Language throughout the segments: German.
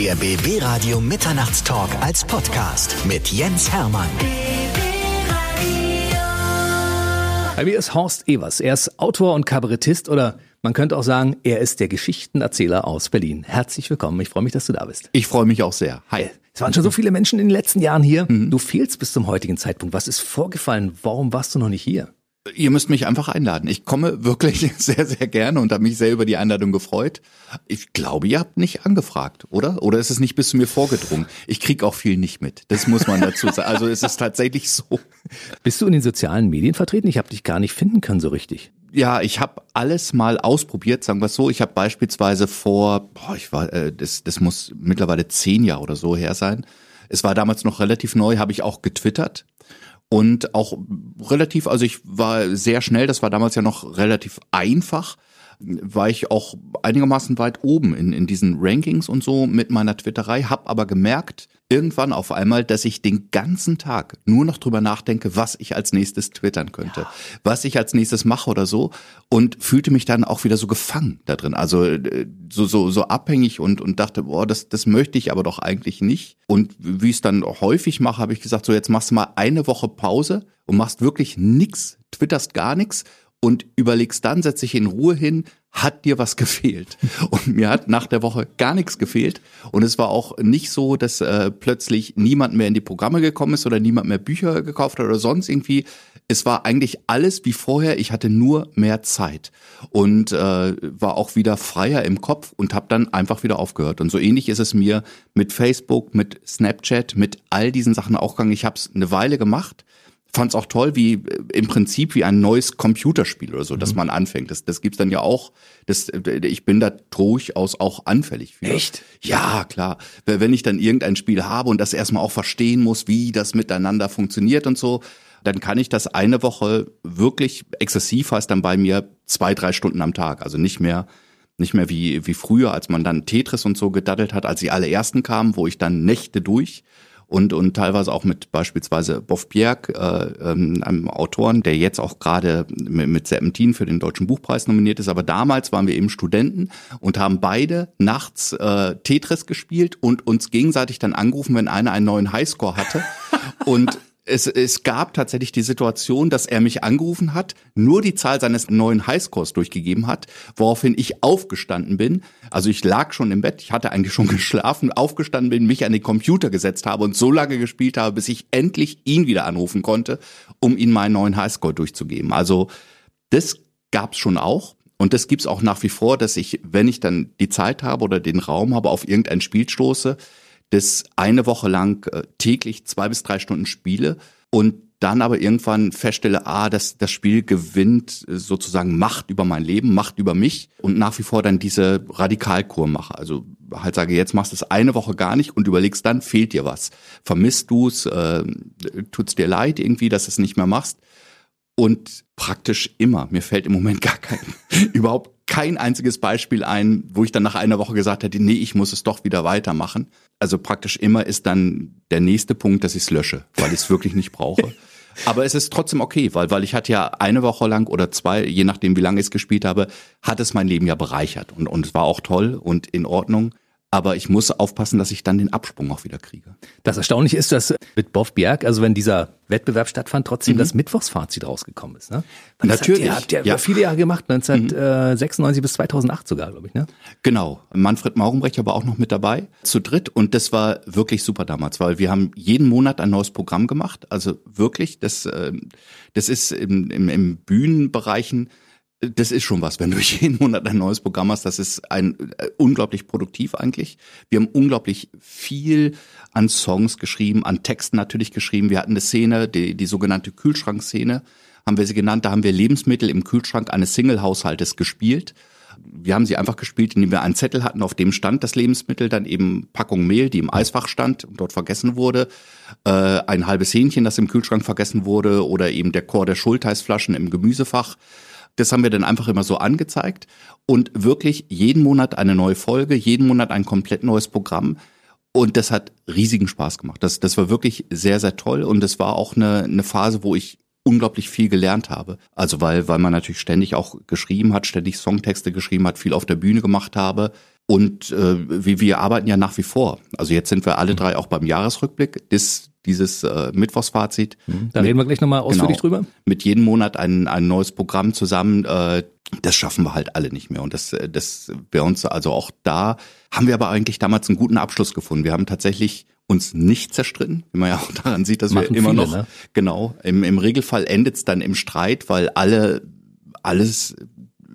Der BB Radio Mitternachtstalk als Podcast mit Jens Hermann. Bei mir ist Horst Evers. Er ist Autor und Kabarettist oder man könnte auch sagen, er ist der Geschichtenerzähler aus Berlin. Herzlich willkommen. Ich freue mich, dass du da bist. Ich freue mich auch sehr. Hi. Es waren schon so viele Menschen in den letzten Jahren hier. Mhm. Du fehlst bis zum heutigen Zeitpunkt. Was ist vorgefallen? Warum warst du noch nicht hier? Ihr müsst mich einfach einladen. Ich komme wirklich sehr, sehr gerne und habe mich sehr über die Einladung gefreut. Ich glaube, ihr habt nicht angefragt, oder? Oder ist es nicht bis zu mir vorgedrungen? Ich krieg auch viel nicht mit. Das muss man dazu sagen. Also es ist tatsächlich so. Bist du in den sozialen Medien vertreten? Ich habe dich gar nicht finden können so richtig. Ja, ich habe alles mal ausprobiert, sagen wir es so. Ich habe beispielsweise vor, boah, ich war, äh, das, das muss mittlerweile zehn Jahre oder so her sein. Es war damals noch relativ neu, habe ich auch getwittert und auch relativ, also ich war sehr schnell, das war damals ja noch relativ einfach, war ich auch einigermaßen weit oben in, in diesen Rankings und so mit meiner Twitterei, hab aber gemerkt, irgendwann auf einmal, dass ich den ganzen Tag nur noch drüber nachdenke, was ich als nächstes twittern könnte, ja. was ich als nächstes mache oder so und fühlte mich dann auch wieder so gefangen da drin, also äh, so so so abhängig und und dachte, boah, das das möchte ich aber doch eigentlich nicht und wie ich es dann häufig mache, habe ich gesagt, so jetzt machst du mal eine Woche Pause und machst wirklich nix, twitterst gar nichts und überlegst dann, setz dich in Ruhe hin, hat dir was gefehlt? Und mir hat nach der Woche gar nichts gefehlt. Und es war auch nicht so, dass äh, plötzlich niemand mehr in die Programme gekommen ist oder niemand mehr Bücher gekauft hat oder sonst irgendwie. Es war eigentlich alles wie vorher. Ich hatte nur mehr Zeit und äh, war auch wieder freier im Kopf und habe dann einfach wieder aufgehört. Und so ähnlich ist es mir mit Facebook, mit Snapchat, mit all diesen Sachen auch gegangen. Ich habe es eine Weile gemacht fand es auch toll, wie äh, im Prinzip wie ein neues Computerspiel oder so, mhm. dass man anfängt. Das, das gibt's dann ja auch. Das, äh, ich bin da durchaus auch anfällig für. Echt? Ja, klar. Wenn ich dann irgendein Spiel habe und das erstmal auch verstehen muss, wie das miteinander funktioniert und so, dann kann ich das eine Woche wirklich exzessiv heißt dann bei mir zwei, drei Stunden am Tag. Also nicht mehr nicht mehr wie, wie früher, als man dann Tetris und so gedaddelt hat, als die allerersten kamen, wo ich dann Nächte durch und, und teilweise auch mit beispielsweise Boff Bjerg, äh, ähm, einem Autoren, der jetzt auch gerade mit, mit Serpentin für den Deutschen Buchpreis nominiert ist. Aber damals waren wir eben Studenten und haben beide nachts äh, Tetris gespielt und uns gegenseitig dann angerufen, wenn einer einen neuen Highscore hatte. und es, es gab tatsächlich die Situation, dass er mich angerufen hat, nur die Zahl seines neuen Highscores durchgegeben hat, woraufhin ich aufgestanden bin. Also ich lag schon im Bett, ich hatte eigentlich schon geschlafen, aufgestanden bin, mich an den Computer gesetzt habe und so lange gespielt habe, bis ich endlich ihn wieder anrufen konnte, um ihm meinen neuen Highscore durchzugeben. Also das gab's schon auch. Und das gibt's auch nach wie vor, dass ich, wenn ich dann die Zeit habe oder den Raum habe, auf irgendein Spiel stoße, das eine Woche lang äh, täglich zwei bis drei Stunden spiele und dann aber irgendwann feststelle, ah, das, das Spiel gewinnt äh, sozusagen Macht über mein Leben, Macht über mich und nach wie vor dann diese Radikalkur mache. Also halt sage, jetzt machst du es eine Woche gar nicht und überlegst dann, fehlt dir was. Vermisst du es, äh, tut's dir leid irgendwie, dass du es nicht mehr machst. Und praktisch immer, mir fällt im Moment gar kein, überhaupt kein einziges Beispiel ein, wo ich dann nach einer Woche gesagt hätte, nee, ich muss es doch wieder weitermachen. Also praktisch immer ist dann der nächste Punkt, dass ich es lösche, weil ich es wirklich nicht brauche. Aber es ist trotzdem okay, weil, weil ich hatte ja eine Woche lang oder zwei, je nachdem wie lange ich es gespielt habe, hat es mein Leben ja bereichert und, und es war auch toll und in Ordnung. Aber ich muss aufpassen, dass ich dann den Absprung auch wieder kriege. Das Erstaunliche ist, dass mit Boff Bjerg, also wenn dieser Wettbewerb stattfand, trotzdem mhm. das Mittwochsfazit rausgekommen ist. Ne? Natürlich. Das habt ihr, habt ihr ja. viele Jahre gemacht, 1996 mhm. bis 2008 sogar, glaube ich. Ne? Genau. Manfred Maurenbrecher war auch noch mit dabei, zu dritt. Und das war wirklich super damals, weil wir haben jeden Monat ein neues Programm gemacht. Also wirklich, das, äh, das ist im, im, im Bühnenbereichen das ist schon was, wenn du jeden Monat ein neues Programm hast. Das ist ein äh, unglaublich produktiv eigentlich. Wir haben unglaublich viel an Songs geschrieben, an Texten natürlich geschrieben. Wir hatten eine Szene, die, die sogenannte Kühlschrankszene, haben wir sie genannt. Da haben wir Lebensmittel im Kühlschrank eines Single-Haushaltes gespielt. Wir haben sie einfach gespielt, indem wir einen Zettel hatten, auf dem stand das Lebensmittel, dann eben Packung Mehl, die im Eisfach stand und dort vergessen wurde, äh, ein halbes Hähnchen, das im Kühlschrank vergessen wurde oder eben der Chor der Schulteisflaschen im Gemüsefach. Das haben wir dann einfach immer so angezeigt und wirklich jeden Monat eine neue Folge, jeden Monat ein komplett neues Programm. Und das hat riesigen Spaß gemacht. Das, das war wirklich sehr, sehr toll. Und es war auch eine, eine Phase, wo ich unglaublich viel gelernt habe. Also weil, weil man natürlich ständig auch geschrieben hat, ständig Songtexte geschrieben hat, viel auf der Bühne gemacht habe Und äh, wir, wir arbeiten ja nach wie vor. Also jetzt sind wir alle drei auch beim Jahresrückblick. Das, dieses äh, Mittwochsfazit. Da reden wir gleich nochmal ausführlich Genau. drüber. Mit jedem Monat ein, ein neues Programm zusammen. Äh, das schaffen wir halt alle nicht mehr. Und das, äh, das bei uns, also auch da haben wir aber eigentlich damals einen guten Abschluss gefunden. Wir haben tatsächlich uns nicht zerstritten, wie man ja auch daran sieht, dass Machen wir immer viele, noch, ne? genau, im, im Regelfall endet es dann im Streit, weil alle alles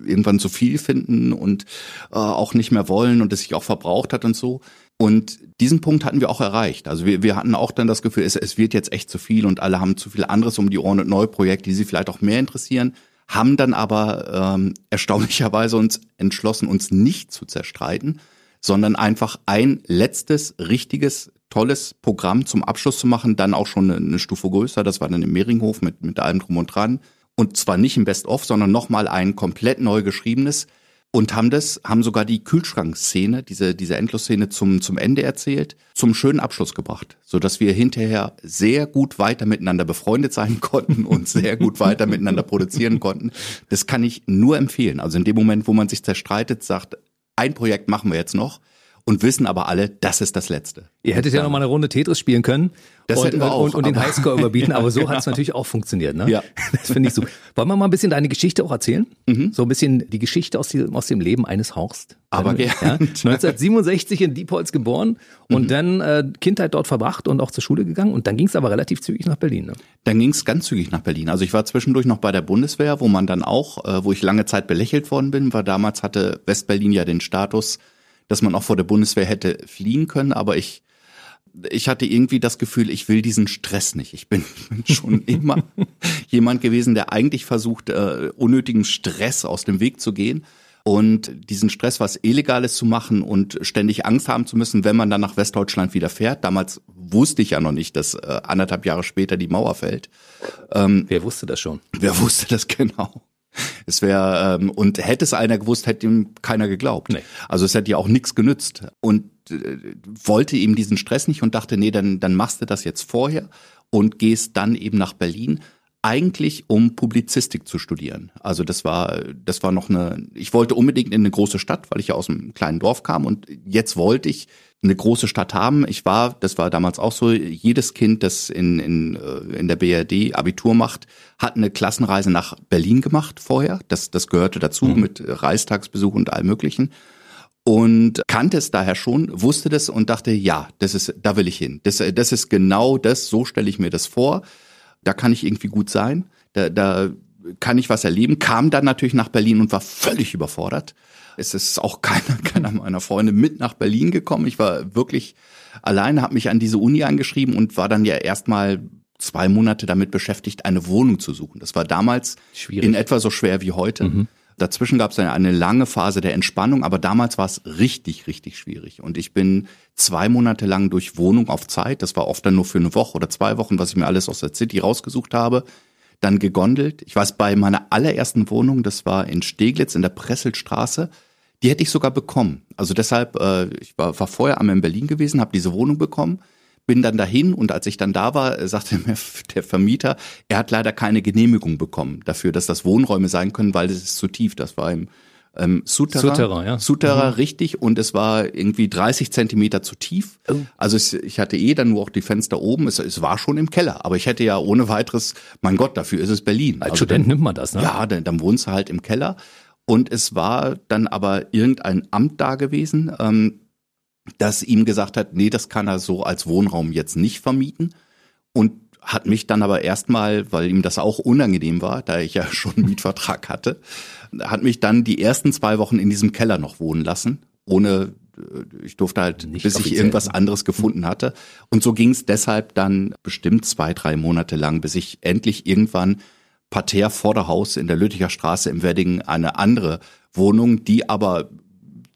irgendwann zu viel finden und äh, auch nicht mehr wollen und es sich auch verbraucht hat und so. Und diesen Punkt hatten wir auch erreicht. Also wir, wir hatten auch dann das Gefühl, es, es wird jetzt echt zu viel und alle haben zu viel anderes um die Ohren und neue Projekte, die sie vielleicht auch mehr interessieren, haben dann aber ähm, erstaunlicherweise uns entschlossen, uns nicht zu zerstreiten, sondern einfach ein letztes, richtiges, tolles Programm zum Abschluss zu machen, dann auch schon eine, eine Stufe größer, das war dann im Mehringhof mit, mit allem drum und dran. Und zwar nicht im Best-of, sondern nochmal ein komplett neu geschriebenes und haben das, haben sogar die Kühlschrankszene, diese, diese Endlosszene zum, zum Ende erzählt, zum schönen Abschluss gebracht, so dass wir hinterher sehr gut weiter miteinander befreundet sein konnten und sehr gut weiter miteinander produzieren konnten. Das kann ich nur empfehlen. Also in dem Moment, wo man sich zerstreitet, sagt, ein Projekt machen wir jetzt noch und wissen aber alle, das ist das letzte. Ihr hättet ja noch mal eine Runde Tetris spielen können Das und, auch, und, und den Highscore überbieten, aber so hat es natürlich auch funktioniert. Ne? Ja. Das finde ich so. Wollen wir mal ein bisschen deine Geschichte auch erzählen? So ein bisschen die Geschichte aus, dem- aus dem Leben eines Horst. Aber ja, gern. 1967 in Diepholz geboren und dann äh, Kindheit dort verbracht und auch zur Schule gegangen und dann ging es aber relativ zügig nach Berlin. Ne? Dann ging es ganz zügig nach Berlin. Also ich war zwischendurch noch bei der Bundeswehr, wo man dann auch, äh, wo ich lange Zeit belächelt worden bin, weil damals hatte Westberlin ja den Status, dass man auch vor der Bundeswehr hätte fliehen können, aber ich ich hatte irgendwie das Gefühl, ich will diesen Stress nicht. Ich bin, schon immer jemand gewesen, der eigentlich versucht, äh, unnötigen Stress aus dem Weg zu gehen und diesen Stress, was Illegales zu machen und ständig Angst haben zu müssen, wenn man dann nach Westdeutschland wieder fährt. Damals wusste ich ja noch nicht, dass äh, anderthalb Jahre später die Mauer fällt. Wer wusste das schon? Wer wusste das genau? Es wäre ähm, und hätte es einer gewusst, hätte ihm keiner geglaubt. Nee. Also es hätte ja auch nichts genützt und äh, wollte ihm diesen Stress nicht und dachte, nee, dann dann machst du das jetzt vorher und gehst dann eben nach Berlin eigentlich um Publizistik zu studieren. Also das war das war noch eine ich wollte unbedingt in eine große Stadt, weil ich ja aus einem kleinen Dorf kam und jetzt wollte ich eine große Stadt haben. Ich war, das war damals auch so, jedes Kind, das in, in, äh, in der BRD Abitur macht, hat eine Klassenreise nach Berlin gemacht vorher. Das, das gehörte dazu mit Reichstagsbesuch und allem möglichen. Und kannte es daher schon, wusste das und dachte, ja, das ist, da will ich hin. Das, das ist genau das, so stelle ich mir das vor. Da kann ich irgendwie gut sein. Da, da kann ich was erleben. Kam dann natürlich nach Berlin und war völlig überfordert. Es ist auch keiner, keiner meiner Freunde mit nach Berlin gekommen. Ich war wirklich alleine, habe mich an diese Uni angeschrieben und war dann ja erstmal zwei Monate damit beschäftigt, eine Wohnung zu suchen. Das war damals Schwierig. in etwa so schwer wie heute. Dazwischen gab es eine, eine lange Phase der Entspannung, aber damals war es richtig, richtig schwierig. Und ich bin zwei Monate lang durch Wohnung auf Zeit, das war oft dann nur für eine Woche oder zwei Wochen, was ich mir alles aus der City rausgesucht habe, dann gegondelt. Ich weiß, bei meiner allerersten Wohnung, das war in Steglitz in der Presselstraße, die hätte ich sogar bekommen. Also deshalb, äh, ich war, war vorher einmal in Berlin gewesen, habe diese Wohnung bekommen, bin dann dahin und als ich dann da war, äh, sagte mir der Vermieter, er hat leider keine Genehmigung bekommen dafür, dass das Wohnräume sein können, weil es ist zu tief. Das war im ähm, Souterrain. Souterrain, ja. Souterrain, richtig. Und es war irgendwie 30 Zentimeter zu tief. Oh. Also es, ich hatte eh dann nur auch die Fenster oben. Es, es war schon im Keller. Aber ich hätte ja ohne weiteres, mein Gott, dafür ist es Berlin. Als Also Student dann- nimmt man das, ne? ja, dann, dann wohnst du halt im Keller. Und es war dann aber irgendein Amt da gewesen, ähm, das ihm gesagt hat, nee, das kann er so als Wohnraum jetzt nicht vermieten. Und hat mich dann aber erstmal, weil ihm das auch unangenehm war, da ich ja schon einen Mietvertrag hatte, hat mich dann die ersten zwei Wochen in diesem Keller noch wohnen lassen, ohne äh, ich durfte halt, Nicht bis ich irgendwas ne? anderes gefunden hatte. Und so ging es deshalb dann bestimmt zwei, drei Monate lang, bis ich endlich irgendwann parterre vor der Haus in der Lütticher Straße im Wedding eine andere Wohnung, die aber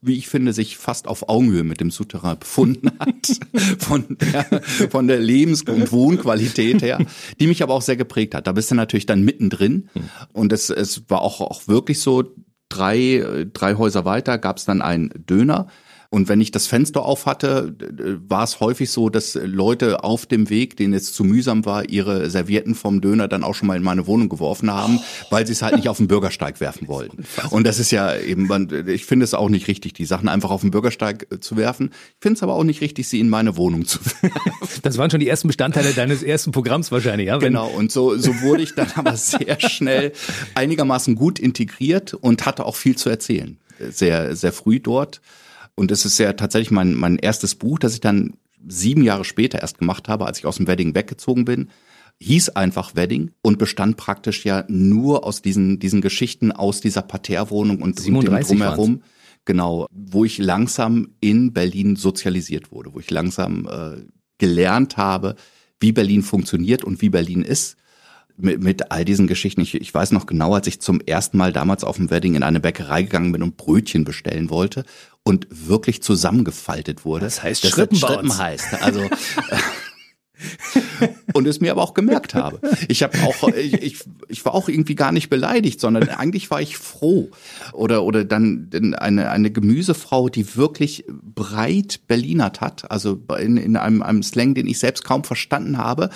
wie ich finde, sich fast auf Augenhöhe mit dem Souterrain befunden hat, von der, von der Lebens- und Wohnqualität her, die mich aber auch sehr geprägt hat. Da bist du natürlich dann mittendrin. Und es, es war auch, auch wirklich so, drei, drei Häuser weiter gab es dann einen Döner, Und wenn ich das Fenster auf hatte, war es häufig so, dass Leute auf dem Weg, denen es zu mühsam war, ihre Servietten vom Döner dann auch schon mal in meine Wohnung geworfen haben, weil sie es halt nicht auf den Bürgersteig werfen wollten. Und das ist ja eben, ich finde es auch nicht richtig, die Sachen einfach auf den Bürgersteig äh, zu werfen. Ich finde es aber auch nicht richtig, sie in meine Wohnung zu werfen. Das waren schon die ersten Bestandteile deines ersten Programms wahrscheinlich, ja? Wenn genau, und so, so wurde ich dann aber sehr schnell einigermaßen gut integriert und hatte auch viel zu erzählen. Sehr, sehr früh dort. Und es ist ja tatsächlich mein, mein erstes Buch, das ich dann sieben Jahre später erst gemacht habe, als ich aus dem Wedding weggezogen bin. Hieß einfach Wedding und bestand praktisch ja nur aus diesen, diesen Geschichten aus dieser Parterrewohnung und, und dem drumherum. Genau, wo ich langsam in Berlin sozialisiert wurde, wo ich langsam äh, gelernt habe, wie Berlin funktioniert und wie Berlin ist mit, mit all diesen Geschichten. Ich, ich weiß noch genau, als ich zum ersten Mal damals auf dem Wedding in eine Bäckerei gegangen bin und Brötchen bestellen wollte und wirklich zusammengefaltet wurde. Das heißt das Schrippen, Schrippen heißt. Also und es mir aber auch gemerkt habe. Ich habe auch ich, ich, ich war auch irgendwie gar nicht beleidigt, sondern eigentlich war ich froh oder oder dann eine eine Gemüsefrau, die wirklich breit Berlinert hat, also in, in einem, einem Slang, den ich selbst kaum verstanden habe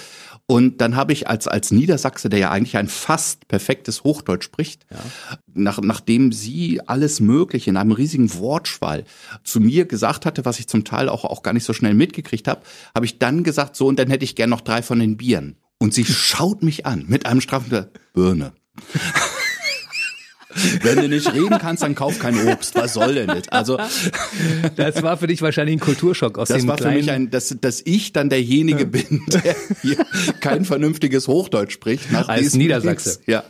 und dann habe ich als, als Niedersachse, der ja eigentlich ein fast perfektes Hochdeutsch spricht, ja. nach, nachdem sie alles Mögliche in einem riesigen Wortschwall zu mir gesagt hatte, was ich zum Teil auch, auch gar nicht so schnell mitgekriegt habe, habe ich dann gesagt, so, und dann hätte ich gern noch drei von den Bieren. Und sie schaut mich an mit einem straffen Birne. Wenn du nicht reden kannst, dann kauf kein Obst. Was soll denn das? Also das war für dich wahrscheinlich ein Kulturschock aus das dem war für mich ein, dass, dass ich dann derjenige bin, der hier kein vernünftiges Hochdeutsch spricht. Nach Als Niedersachse. Ja,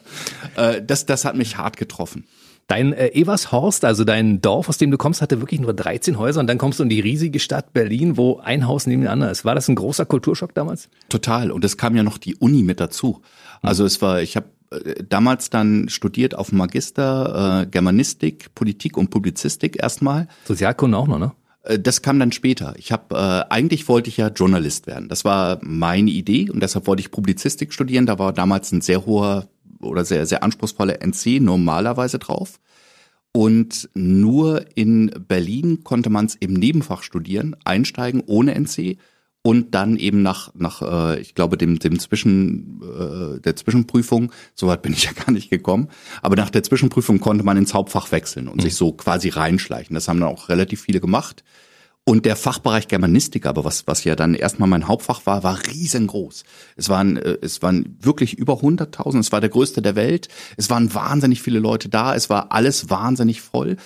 äh, das, das hat mich hart getroffen. Dein äh, Evershorst, also dein Dorf, aus dem du kommst, hatte wirklich nur 13 Häuser und dann kommst du in die riesige Stadt Berlin, wo ein Haus neben dem anderen ist. War das ein großer Kulturschock damals? Total. Und es kam ja noch die Uni mit dazu. Also es war, ich habe damals dann studiert auf Magister äh, Germanistik, Politik und Publizistik erstmal. Sozialkunde auch noch, ne? Äh, das kam dann später. Ich habe äh, eigentlich wollte ich ja Journalist werden. Das war meine Idee und deshalb wollte ich Publizistik studieren. Da war damals ein sehr hoher oder sehr sehr anspruchsvoller NC normalerweise drauf. Und nur in Berlin konnte man es im Nebenfach studieren, einsteigen ohne NC und dann eben nach nach äh, ich glaube dem dem Zwischen äh, der Zwischenprüfung soweit bin ich ja gar nicht gekommen aber nach der Zwischenprüfung konnte man ins Hauptfach wechseln und mhm. sich so quasi reinschleichen. Das haben dann auch relativ viele gemacht. Und der Fachbereich Germanistik aber was was ja dann erstmal mein Hauptfach war war riesengroß. Es waren äh, es waren wirklich über 100.000 es war der größte der Welt. Es waren wahnsinnig viele Leute da es war alles wahnsinnig voll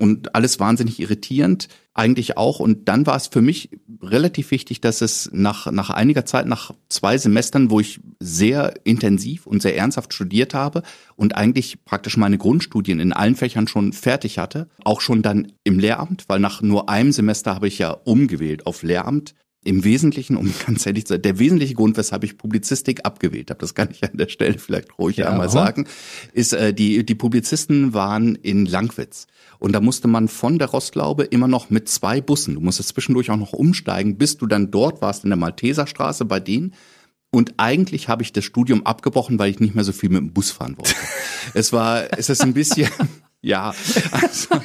und alles wahnsinnig irritierend eigentlich auch. Und dann war es für mich relativ wichtig, dass es nach, nach einiger Zeit, nach zwei Semestern, wo ich sehr intensiv und sehr ernsthaft studiert habe und eigentlich praktisch meine Grundstudien in allen Fächern schon fertig hatte, auch schon dann im Lehramt, weil nach nur einem Semester habe ich ja umgewählt auf Lehramt, im Wesentlichen, um ganz ehrlich zu sein, der wesentliche Grund, weshalb ich Publizistik abgewählt habe, das kann ich an der Stelle vielleicht ruhig ja, einmal sagen, ist, äh, die, die Publizisten waren in Langwitz. Und da musste man von der Rostlaube immer noch mit zwei Bussen, du musstest zwischendurch auch noch umsteigen, bis du dann dort warst in der Malteserstraße bei denen. Und eigentlich habe ich das Studium abgebrochen, weil ich nicht mehr so viel mit dem Bus fahren wollte. es war, es ist ein bisschen, ja, also,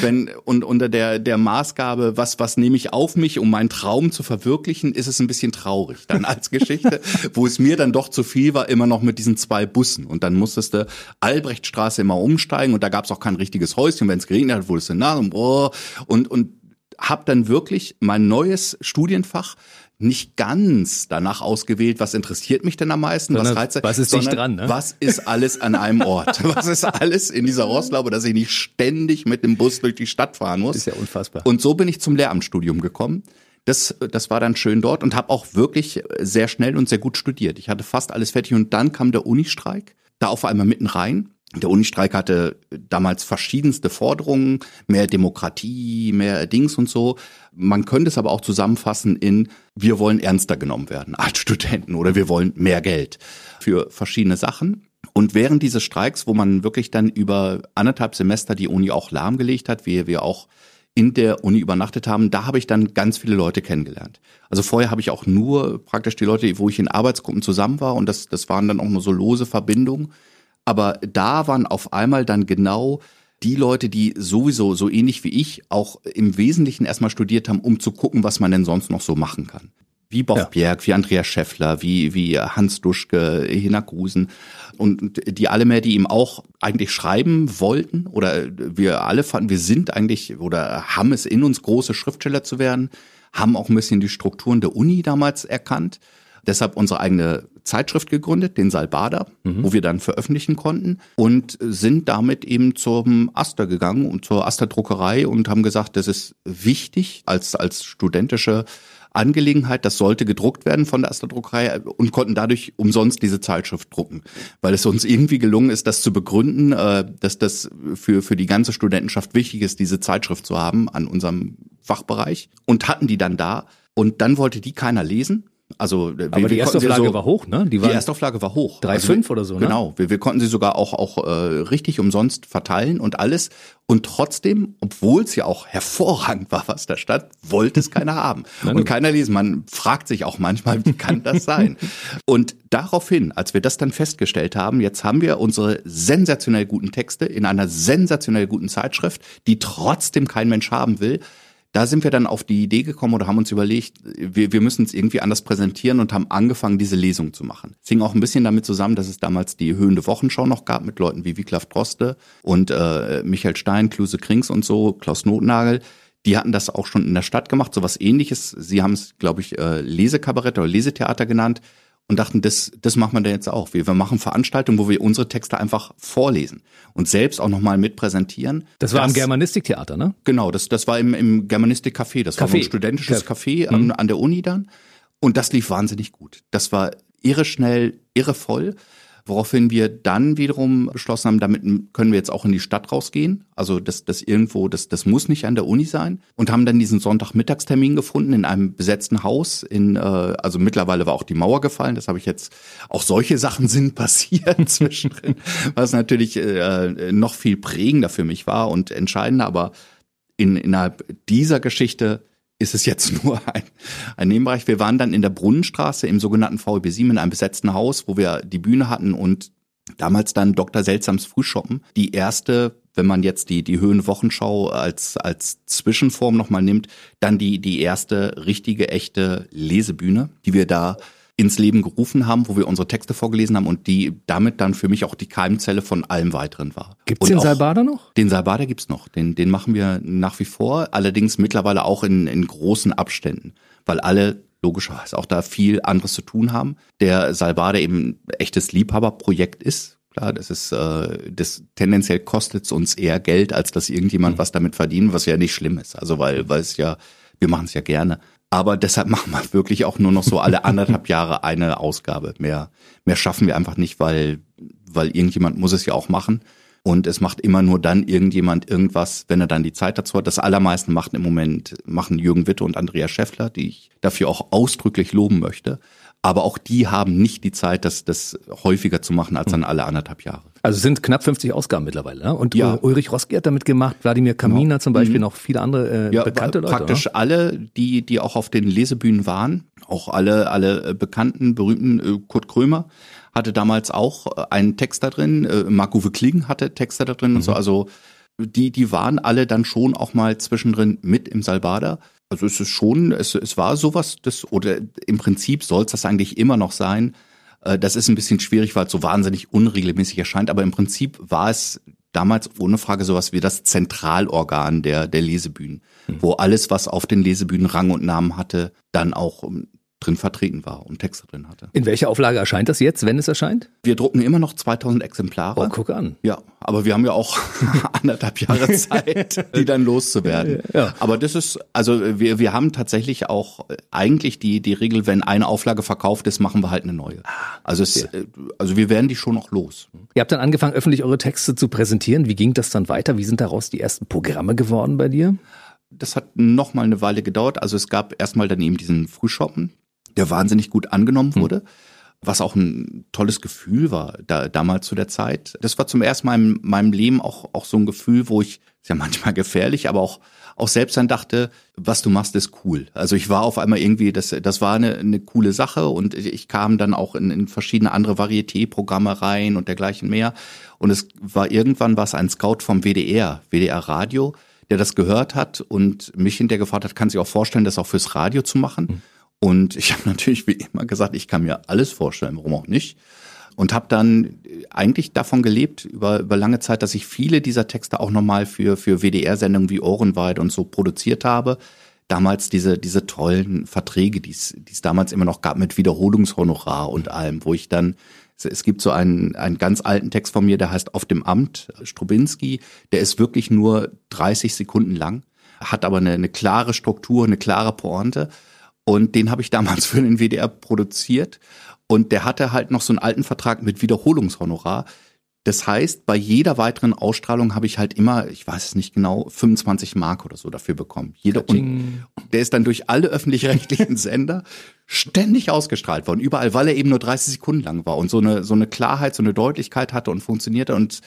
wenn und unter der der Maßgabe, was was nehme ich auf mich, um meinen Traum zu verwirklichen, ist es ein bisschen traurig dann als Geschichte, wo es mir dann doch zu viel war, immer noch mit diesen zwei Bussen. Und dann musstest du Albrechtstraße immer umsteigen und da gab es auch kein richtiges Häuschen, wenn es geregnet hat, wurdest du nah und und und hab dann wirklich mein neues Studienfach nicht ganz danach ausgewählt, was interessiert mich denn am meisten, sondern was reizt Was ist dich dran, ne? Was ist alles an einem Ort? was ist alles in dieser Rostlaube, dass ich nicht ständig mit dem Bus durch die Stadt fahren muss? ist ja unfassbar. Und so bin ich zum Lehramtsstudium gekommen. Das, das war dann schön dort und habe auch wirklich sehr schnell und sehr gut studiert. Ich hatte fast alles fertig und dann kam der Unistreik, da auf einmal mitten rein der Unistreik hatte damals verschiedenste Forderungen, mehr Demokratie, mehr Dings und so. Man könnte es aber auch zusammenfassen in, wir wollen ernster genommen werden als Studenten oder wir wollen mehr Geld für verschiedene Sachen. Und während dieses Streiks, wo man wirklich dann über anderthalb Semester die Uni auch lahmgelegt hat, wie wir auch in der Uni übernachtet haben, da habe ich dann ganz viele Leute kennengelernt. Also vorher habe ich auch nur praktisch die Leute, wo ich in Arbeitsgruppen zusammen war und das, das waren dann auch nur so lose Verbindungen aber da waren auf einmal dann genau die Leute, die sowieso so ähnlich wie ich auch im Wesentlichen erstmal studiert haben, um zu gucken, was man denn sonst noch so machen kann. Wie Bob ja. Bjerg, wie Andreas Scheffler, wie, wie Hans Duschke, Hinak Grusen und die alle mehr, die ihm auch eigentlich schreiben wollten oder wir alle fanden, wir sind eigentlich oder haben es in uns, große Schriftsteller zu werden, haben auch ein bisschen die Strukturen der Uni damals erkannt. Deshalb unsere eigene Zeitschrift gegründet, den Salbada, mhm. wo wir dann veröffentlichen konnten und sind damit eben zum Aster gegangen und zur Aster Druckerei und haben gesagt, das ist wichtig als, als studentische Angelegenheit, das sollte gedruckt werden von der Astrodruckerei und konnten dadurch umsonst diese Zeitschrift drucken, weil es uns irgendwie gelungen ist, das zu begründen, äh, dass das für, für die ganze Studentenschaft wichtig ist, diese Zeitschrift zu haben an unserem Fachbereich und hatten die dann da und dann wollte die keiner lesen also aber wir, die Erstauflage so, war hoch, ne? Die, die Erstauflage war hoch. 3,5 also, oder so, ne? Genau. Wir, wir konnten sie sogar auch auch äh, richtig umsonst verteilen und alles. Und trotzdem, obwohl es ja auch hervorragend war, was da stand, wollte es keiner haben und keiner lesen. Man fragt sich auch manchmal, wie kann das sein? und daraufhin, als wir das dann festgestellt haben, jetzt haben wir unsere sensationell guten Texte in einer sensationell guten Zeitschrift, die trotzdem kein Mensch haben will da sind wir dann auf die Idee gekommen oder haben uns überlegt, wir, wir müssen es irgendwie anders präsentieren und haben angefangen, diese Lesung zu machen. Es hing auch ein bisschen damit zusammen, dass es damals die Höhende Wochenschau noch gab mit Leuten wie Wiglaf Droste und äh, Michael Stein, Kluse Krings und so, Klaus Notnagel. Die hatten das auch schon in der Stadt gemacht, so was ähnliches. Sie haben es, glaube ich, äh, Lesekabarett oder Lesetheater genannt und dachten, das, das machen wir da jetzt auch. Wir, wir machen Veranstaltungen, wo wir unsere Texte einfach vorlesen und selbst auch nochmal mit präsentieren. Das war das, im Germanistiktheater, ne? Genau, das, das war im, im Germanistik-Café. Das Café. war so ein studentisches Café an, mhm. an der Uni dann. Und das lief wahnsinnig gut. Das war irre schnell, irre voll. Woraufhin wir dann wiederum beschlossen haben, damit können wir jetzt auch in die Stadt rausgehen. Also das, das irgendwo, das, das muss nicht an der Uni sein. Und haben dann diesen Sonntagmittagstermin gefunden in einem besetzten Haus. In, äh, also mittlerweile war auch die Mauer gefallen. Das habe ich jetzt, auch solche Sachen sind passiert zwischendrin, was natürlich äh, noch viel prägender für mich war und entscheidender. Aber in, innerhalb dieser Geschichte ist es jetzt nur ein, ein Nebenbereich. Wir waren dann in der Brunnenstraße im sogenannten VEB 7 in einem besetzten Haus, wo wir die Bühne hatten und damals dann Dr. Seltsams Frühschoppen. Die erste, wenn man jetzt die, die Höhenwochenschau als, als Zwischenform nochmal nimmt, dann die, die erste richtige, echte Lesebühne, die wir da ins Leben gerufen haben, wo wir unsere Texte vorgelesen haben und die damit dann für mich auch die Keimzelle von allem weiteren war. Gibt's den Salbada noch? Den Salbada gibt's noch. Den, den machen wir nach wie vor, allerdings mittlerweile auch in, in großen Abständen, weil alle logischerweise auch da viel anderes zu tun haben. Der Salbada eben ein echtes Liebhaberprojekt ist. Klar, das ist, äh, das tendenziell kostet es uns eher Geld, als dass irgendjemand mhm. was damit verdient, was ja nicht schlimm ist. Also weil, weil es ja, wir machen es ja gerne. Aber deshalb machen wir wirklich auch nur noch so alle anderthalb Jahre eine Ausgabe. Mehr, mehr schaffen wir einfach nicht, weil, weil irgendjemand muss es ja auch machen. Und es macht immer nur dann irgendjemand irgendwas, wenn er dann die Zeit dazu hat. Das allermeisten machen im Moment, machen Jürgen Witte und Andrea Scheffler, die ich dafür auch ausdrücklich loben möchte. Aber auch die haben nicht die Zeit, das, das häufiger zu machen als dann alle anderthalb Jahre. Also es sind knapp 50 Ausgaben mittlerweile. Ne? Und ja. Ulrich Roski hat damit gemacht, Wladimir Kamina genau. zum Beispiel, mhm. noch viele andere äh, ja, bekannte Leute. Praktisch oder? alle, die, die auch auf den Lesebühnen waren, auch alle, alle äh, bekannten, berühmten, äh, Kurt Krömer hatte damals auch äh, einen Text da drin, äh, Marc-Uwe Kling hatte Texte da drin mhm. und so. Mhm. Also die, die waren alle dann schon auch mal zwischendrin mit im Salbada. Also es ist schon, es, es war sowas, das, oder im Prinzip soll es das eigentlich immer noch sein. Äh, das ist ein bisschen schwierig, weil es so wahnsinnig unregelmäßig erscheint, aber im Prinzip war es damals ohne Frage sowas wie das Zentralorgan der, der Lesebühnen, mhm. wo alles, was auf den Lesebühnen Rang und Namen hatte, dann auch drin vertreten war und Texte drin hatte. In welcher Auflage erscheint das jetzt, wenn es erscheint? Wir drucken immer noch 2000 Exemplare. Oh, guck an. Ja, aber wir haben ja auch anderthalb Jahre Zeit, die dann loszuwerden. Ja. Aber das ist, also wir, wir haben tatsächlich auch eigentlich die, die Regel, wenn eine Auflage verkauft ist, machen wir halt eine neue. Ah, also es, also wir werden die schon noch los. Ihr habt dann angefangen, öffentlich eure Texte zu präsentieren. Wie ging das dann weiter? Wie sind daraus die ersten Programme geworden bei dir? Das hat noch mal eine Weile gedauert. Also es gab erstmal dann eben diesen Frühshoppen, der wahnsinnig gut angenommen hm. wurde. Hm. Was auch ein tolles Gefühl war, da, damals zu der Zeit. Das war zum ersten Mal in meinem Leben auch, auch so ein Gefühl, wo ich ist ja manchmal gefährlich, aber auch auch selbst dann dachte, was du machst, ist cool. Also ich war auf einmal irgendwie, das, das war eine, eine coole Sache und ich kam dann auch in, in verschiedene andere Varieté-Programme rein und dergleichen mehr. Und es war irgendwann was ein Scout vom WDR, WDR Radio, der das gehört hat und mich hinterher gefragt hat, kann sich auch vorstellen, das auch fürs Radio zu machen. Mhm. Und ich habe natürlich wie immer gesagt, ich kann mir alles vorstellen, warum auch nicht und habe dann eigentlich davon gelebt über, über lange Zeit, dass ich viele dieser Texte auch nochmal für, für WDR-Sendungen wie Ohrenweit und so produziert habe. Damals diese, diese tollen Verträge, die es damals immer noch gab mit Wiederholungshonorar und allem, wo ich dann, es gibt so einen, einen ganz alten Text von mir, der heißt Auf dem Amt, Strubinski, der ist wirklich nur 30 Sekunden lang, hat aber eine, eine klare Struktur, eine klare Pointe. Und den habe ich damals für den WDR produziert und der hatte halt noch so einen alten Vertrag mit Wiederholungshonorar. Das heißt, bei jeder weiteren Ausstrahlung habe ich halt immer, ich weiß es nicht genau, 25 Mark oder so dafür bekommen. Jeder, und der ist dann durch alle öffentlich-rechtlichen Sender ständig ausgestrahlt worden. Überall, weil er eben nur 30 Sekunden lang war und so eine, so eine Klarheit, so eine Deutlichkeit hatte und funktionierte und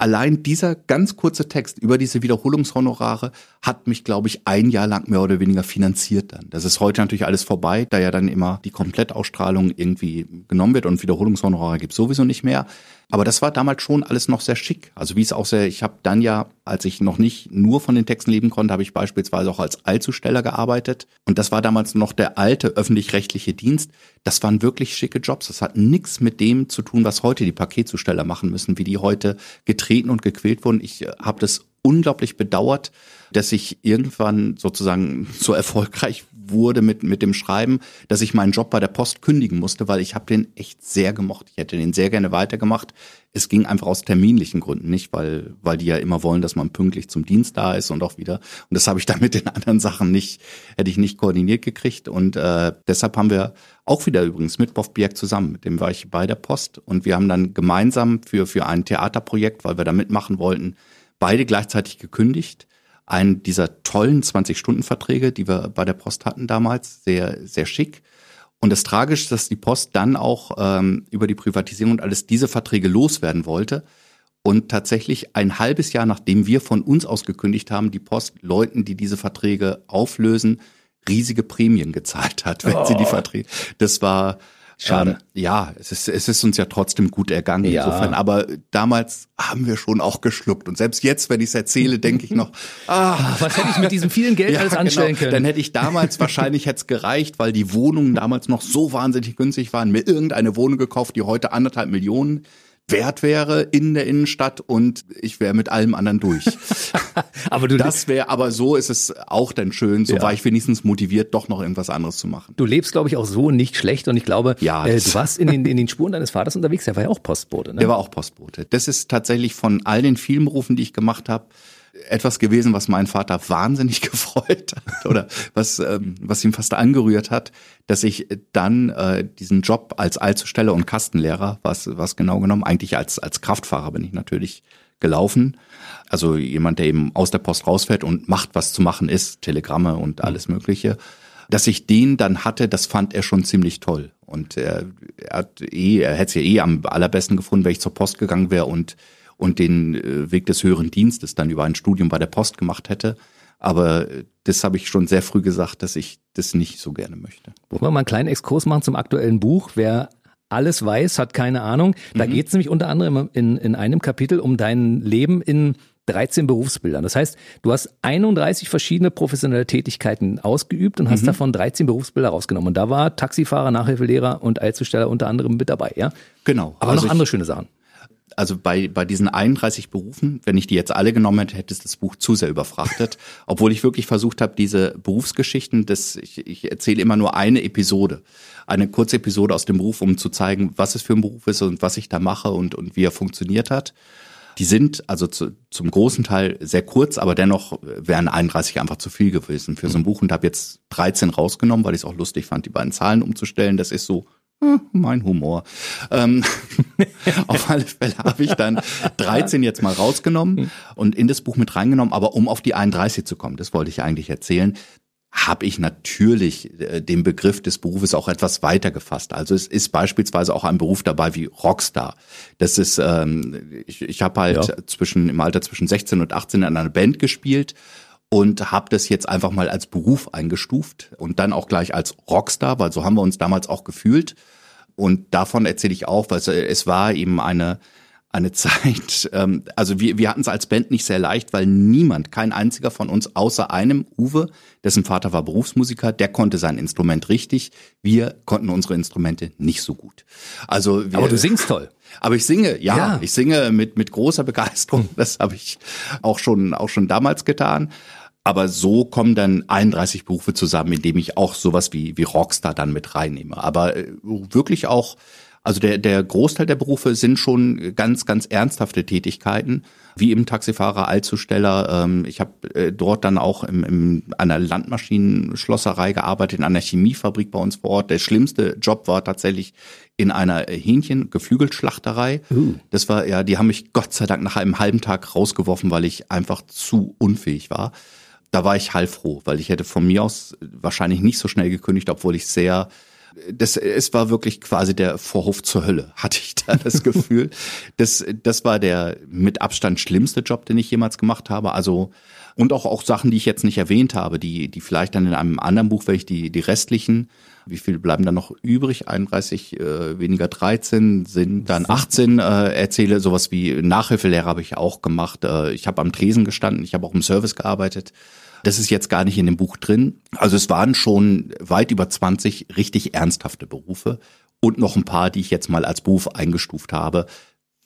allein dieser ganz kurze Text über diese Wiederholungshonorare hat mich, glaube ich, ein Jahr lang mehr oder weniger finanziert dann. Das ist heute natürlich alles vorbei, da ja dann immer die Komplettausstrahlung irgendwie genommen wird und Wiederholungshonorare gibt sowieso nicht mehr. Aber das war damals schon alles noch sehr schick. Also wie es auch sehr, ich habe dann ja, als ich noch nicht nur von den Texten leben konnte, habe ich beispielsweise auch als Allzusteller gearbeitet. Und das war damals noch der alte öffentlich-rechtliche Dienst. Das waren wirklich schicke Jobs. Das hat nichts mit dem zu tun, was heute die Paketzusteller machen müssen, wie die heute getreten und gequält wurden. Ich äh, habe das unglaublich bedauert, dass ich irgendwann sozusagen so erfolgreich wurde mit, mit dem Schreiben, dass ich meinen Job bei der Post kündigen musste, weil ich habe den echt sehr gemocht. Ich hätte den sehr gerne weitergemacht. Es ging einfach aus terminlichen Gründen nicht, weil, weil die ja immer wollen, dass man pünktlich zum Dienst da ist und auch wieder. Und das habe ich dann mit den anderen Sachen nicht, hätte ich nicht koordiniert gekriegt. Und äh, deshalb haben wir auch wieder übrigens mit Boff Bjerg zusammen, mit dem war ich bei der Post. Und wir haben dann gemeinsam für, für ein Theaterprojekt, weil wir da mitmachen wollten, beide gleichzeitig gekündigt. Einen dieser tollen 20-Stunden-Verträge, die wir bei der Post hatten damals, sehr, sehr schick. Und das Tragische ist, dass die Post dann auch ähm, über die Privatisierung und alles diese Verträge loswerden wollte. Und tatsächlich ein halbes Jahr, nachdem wir von uns aus gekündigt haben, die Post Leuten, die diese Verträge auflösen, riesige Prämien gezahlt hat, wenn oh. sie die oh. Verträge. Das war Schade. Ähm, ja, es ist, es ist uns ja trotzdem gut ergangen ja. insofern. Aber damals haben wir schon auch geschluckt. Und selbst jetzt, wenn ich es erzähle, denke ich noch, ah, was hätte ich mit diesem vielen Geld ja, alles anstellen genau. können? Dann hätte ich damals wahrscheinlich hätte gereicht, weil die Wohnungen damals noch so wahnsinnig günstig waren, mir irgendeine Wohnung gekauft, die heute anderthalb Millionen wert wäre in der Innenstadt und ich wäre mit allem anderen durch. aber du das wäre, aber so ist es auch dann schön. So ja. war ich wenigstens motiviert, doch noch irgendwas anderes zu machen. Du lebst, glaube ich, auch so nicht schlecht und ich glaube, ja, äh, du warst in den, in den Spuren deines Vaters unterwegs. Der war ja auch Postbote. Ne? Der war auch Postbote. Das ist tatsächlich von all den vielen Berufen, die ich gemacht habe, etwas gewesen, was meinen Vater wahnsinnig gefreut hat oder was, ähm, was ihm fast angerührt hat, dass ich dann äh, diesen Job als Allzusteller und Kastenlehrer, was, was genau genommen, eigentlich als, als Kraftfahrer bin ich natürlich gelaufen. Also jemand, der eben aus der Post rausfährt und macht, was zu machen ist, Telegramme und alles Mögliche. Dass ich den dann hatte, das fand er schon ziemlich toll. Und er, er hat eh, er hätte es ja eh am allerbesten gefunden, wenn ich zur Post gegangen wäre und und den äh, Weg des höheren Dienstes dann über ein Studium bei der Post gemacht hätte. Aber äh, das habe ich schon sehr früh gesagt, dass ich das nicht so gerne möchte. Wollen wir mal einen kleinen Exkurs machen zum aktuellen Buch? Wer alles weiß, hat keine Ahnung. Da mhm. geht es nämlich unter anderem in, in einem Kapitel um dein Leben in 13 Berufsbildern. Das heißt, du hast 31 verschiedene professionelle Tätigkeiten ausgeübt und hast mhm. davon 13 Berufsbilder rausgenommen. Und da war Taxifahrer, Nachhilfelehrer und Eilzusteller unter anderem mit dabei, ja? Genau. Aber also noch andere schöne Sachen also bei, bei diesen 31 Berufen, wenn ich die jetzt alle genommen hätte, hätte es das Buch zu sehr überfrachtet. Obwohl ich wirklich versucht habe, diese Berufsgeschichten, das, ich, ich erzähle immer nur eine Episode, eine kurze Episode aus dem Beruf, um zu zeigen, was es für ein Beruf ist und was ich da mache und, und wie er funktioniert hat. Die sind also zu, zum großen Teil sehr kurz, aber dennoch wären 31 einfach zu viel gewesen für so ein Buch und habe jetzt 13 rausgenommen, weil ich es auch lustig fand, die beiden Zahlen umzustellen. Das ist so mein Humor. Ähm, auf alle Fälle habe ich dann 13 jetzt mal rausgenommen und in das Buch mit reingenommen, aber um auf die 31 zu kommen, das wollte ich eigentlich erzählen. habe ich natürlich äh, den Begriff des Berufes auch etwas weiter gefasst. Also es ist beispielsweise auch ein Beruf dabei wie Rockstar. Das ist, ähm, ich, ich habe halt ja. zwischen im Alter zwischen 16 und 18 in einer Band gespielt und habe das jetzt einfach mal als Beruf eingestuft und dann auch gleich als Rockstar, weil so haben wir uns damals auch gefühlt. Und davon erzähle ich auch, weil es war eben eine eine Zeit, ähm, also wir, wir hatten es als Band nicht sehr leicht, weil niemand, kein einziger von uns, außer einem, Uwe, dessen Vater war Berufsmusiker, der konnte sein Instrument richtig. Wir konnten unsere Instrumente nicht so gut. Also wir, Aber du singst toll. Aber ich singe, ja, ja. ich singe mit, mit großer Begeisterung. Das habe ich auch schon, auch schon damals getan. Aber so kommen dann 31 Berufe zusammen, indem ich auch sowas wie, wie Rockstar dann mit reinnehme. Aber äh, wirklich auch also der, der Großteil der Berufe sind schon ganz, ganz ernsthafte Tätigkeiten, wie im Taxifahrer, Allzusteller. Ähm, ich habe äh, dort dann auch im, im, einer Landmaschinenschlosserei gearbeitet, in einer Chemiefabrik bei uns vor Ort. Der schlimmste Job war tatsächlich in einer Hähnchen-Geflügelschlachterei. Uh. Das war, ja, die haben mich Gott sei Dank nach einem halben Tag rausgeworfen, weil ich einfach zu unfähig war. Da war ich heilfroh, weil ich hätte von mir aus wahrscheinlich nicht so schnell gekündigt, obwohl ich sehr das, es war wirklich quasi der Vorhof zur Hölle, hatte ich da das Gefühl. das, das war der mit Abstand schlimmste Job, den ich jemals gemacht habe. Also, und auch, auch Sachen, die ich jetzt nicht erwähnt habe, die, die vielleicht dann in einem anderen Buch, ich die, die restlichen, wie viele bleiben dann noch übrig? 31 äh, weniger 13 sind dann 18 äh, erzähle. Sowas wie Nachhilfelehrer habe ich auch gemacht. Äh, ich habe am Tresen gestanden, ich habe auch im Service gearbeitet. Das ist jetzt gar nicht in dem Buch drin. Also es waren schon weit über 20 richtig ernsthafte Berufe und noch ein paar, die ich jetzt mal als Beruf eingestuft habe,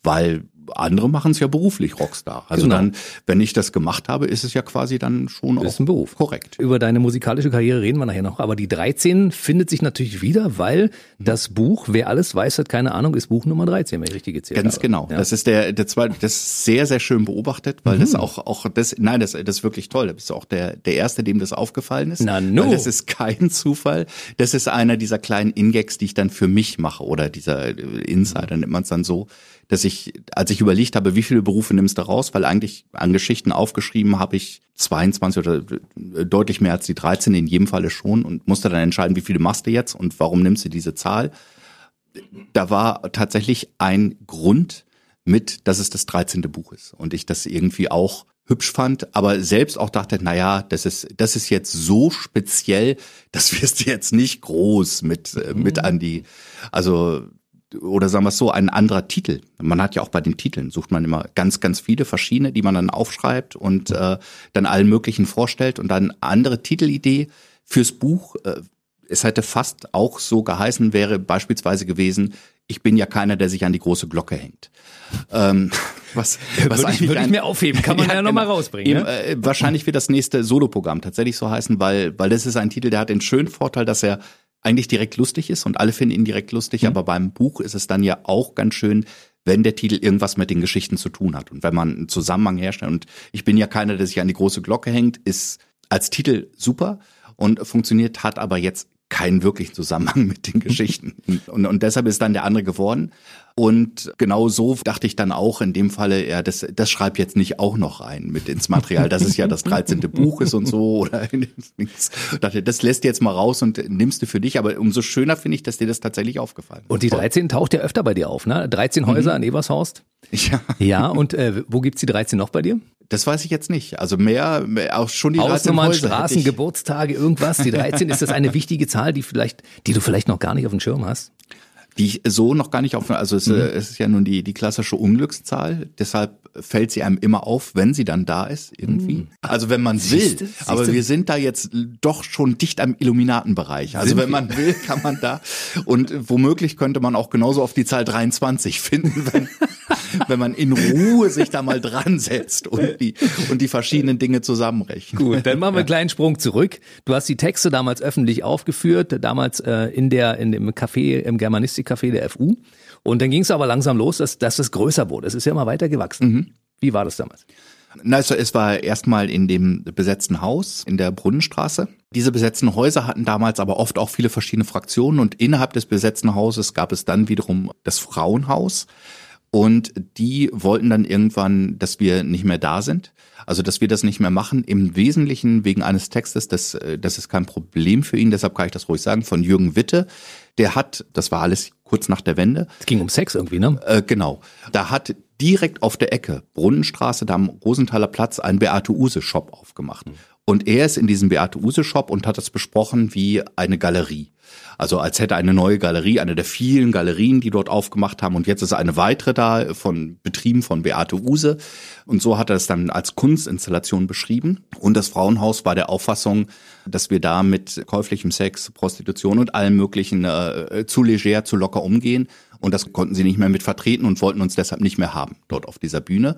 weil andere machen es ja beruflich Rockstar. Also genau. dann, wenn ich das gemacht habe, ist es ja quasi dann schon das ist ein Beruf. Korrekt. Über deine musikalische Karriere reden wir nachher noch. Aber die 13 findet sich natürlich wieder, weil mhm. das Buch, wer alles weiß, hat keine Ahnung, ist Buch Nummer 13, wenn ich richtig gezählt Ganz habe. genau. Ja. Das ist der, der zweite, das ist sehr, sehr schön beobachtet, weil mhm. das auch, auch das, nein, das, das ist wirklich toll. Da bist du auch der, der Erste, dem das aufgefallen ist. Na, no. Weil das ist kein Zufall. Das ist einer dieser kleinen Ingex, die ich dann für mich mache oder dieser Insider nennt man es dann so dass ich, als ich überlegt habe, wie viele Berufe nimmst du raus, weil eigentlich an Geschichten aufgeschrieben habe ich 22 oder äh, deutlich mehr als die 13 in jedem Falle schon und musste dann entscheiden, wie viele machst du jetzt und warum nimmst du diese Zahl. Da war tatsächlich ein Grund mit, dass es das 13. Buch ist und ich das irgendwie auch hübsch fand, aber selbst auch dachte, na ja, das ist das ist jetzt so speziell, das wirst du jetzt nicht groß mit äh, mit an die also oder sagen wir es so, ein anderer Titel. Man hat ja auch bei den Titeln, sucht man immer ganz, ganz viele verschiedene, die man dann aufschreibt und äh, dann allen möglichen vorstellt und dann andere Titelidee fürs Buch. Äh, es hätte fast auch so geheißen, wäre beispielsweise gewesen, ich bin ja keiner, der sich an die große Glocke hängt. Ähm, was, was würde, ich, würde ich mir aufheben, kann man ja, ja nochmal genau. rausbringen. Eben, äh, wahrscheinlich wird das nächste Soloprogramm tatsächlich so heißen, weil, weil das ist ein Titel, der hat den schönen Vorteil, dass er eigentlich direkt lustig ist und alle finden ihn direkt lustig, mhm. aber beim Buch ist es dann ja auch ganz schön, wenn der Titel irgendwas mit den Geschichten zu tun hat und wenn man einen Zusammenhang herstellt. Und ich bin ja keiner, der sich an die große Glocke hängt, ist als Titel super und funktioniert, hat aber jetzt keinen wirklichen Zusammenhang mit den Geschichten. Und, und deshalb ist dann der andere geworden. Und genau so dachte ich dann auch in dem Falle, ja, das, das schreib jetzt nicht auch noch rein mit ins Material, dass es ja das 13. Buch ist und so. Oder dachte, das lässt jetzt mal raus und nimmst du für dich. Aber umso schöner finde ich, dass dir das tatsächlich aufgefallen ist. Und die 13 taucht ja öfter bei dir auf, ne? 13 Häuser mhm. an Evershorst. Ja. Ja, und äh, wo gibt's die 13 noch bei dir? Das weiß ich jetzt nicht. Also mehr, mehr auch schon die Hausnummern, Straßen, Geburtstage, irgendwas. Die 13 ist das eine wichtige Zahl, die vielleicht, die du vielleicht noch gar nicht auf dem Schirm hast? Die ich so noch gar nicht auf, also es, mhm. es ist ja nun die, die klassische Unglückszahl, deshalb fällt sie einem immer auf, wenn sie dann da ist, irgendwie. Mhm. Also wenn man will, siehste, siehste. aber wir sind da jetzt doch schon dicht am Illuminatenbereich. Also sind wenn man will, kann man da und womöglich könnte man auch genauso auf die Zahl 23 finden, wenn, wenn man in Ruhe sich da mal dran setzt und die, und die verschiedenen Dinge zusammenrechnet. Gut, dann machen wir einen kleinen Sprung zurück. Du hast die Texte damals öffentlich aufgeführt, damals äh, in der, in dem Café, im Germanistikcafé der FU. Und dann ging es aber langsam los, dass, dass es größer wurde. Es ist ja immer weiter gewachsen. Mhm. Wie war das damals? Na, also es war erstmal in dem besetzten Haus in der Brunnenstraße. Diese besetzten Häuser hatten damals aber oft auch viele verschiedene Fraktionen und innerhalb des besetzten Hauses gab es dann wiederum das Frauenhaus. Und die wollten dann irgendwann, dass wir nicht mehr da sind. Also, dass wir das nicht mehr machen. Im Wesentlichen wegen eines Textes, das, äh, das ist kein Problem für ihn, deshalb kann ich das ruhig sagen, von Jürgen Witte. Der hat, das war alles kurz nach der Wende. Es ging um Sex irgendwie, ne? Äh, genau. Da hat direkt auf der Ecke, Brunnenstraße, da am Rosenthaler Platz, ein Beate Use Shop aufgemacht. Und er ist in diesem Beate Use Shop und hat das besprochen wie eine Galerie. Also als hätte eine neue Galerie, eine der vielen Galerien, die dort aufgemacht haben. Und jetzt ist eine weitere da von betrieben von Beate Use. Und so hat er es dann als Kunstinstallation beschrieben. Und das Frauenhaus war der Auffassung, dass wir da mit käuflichem Sex, Prostitution und allem möglichen äh, zu leger, zu locker umgehen. Und das konnten sie nicht mehr mit vertreten und wollten uns deshalb nicht mehr haben dort auf dieser Bühne.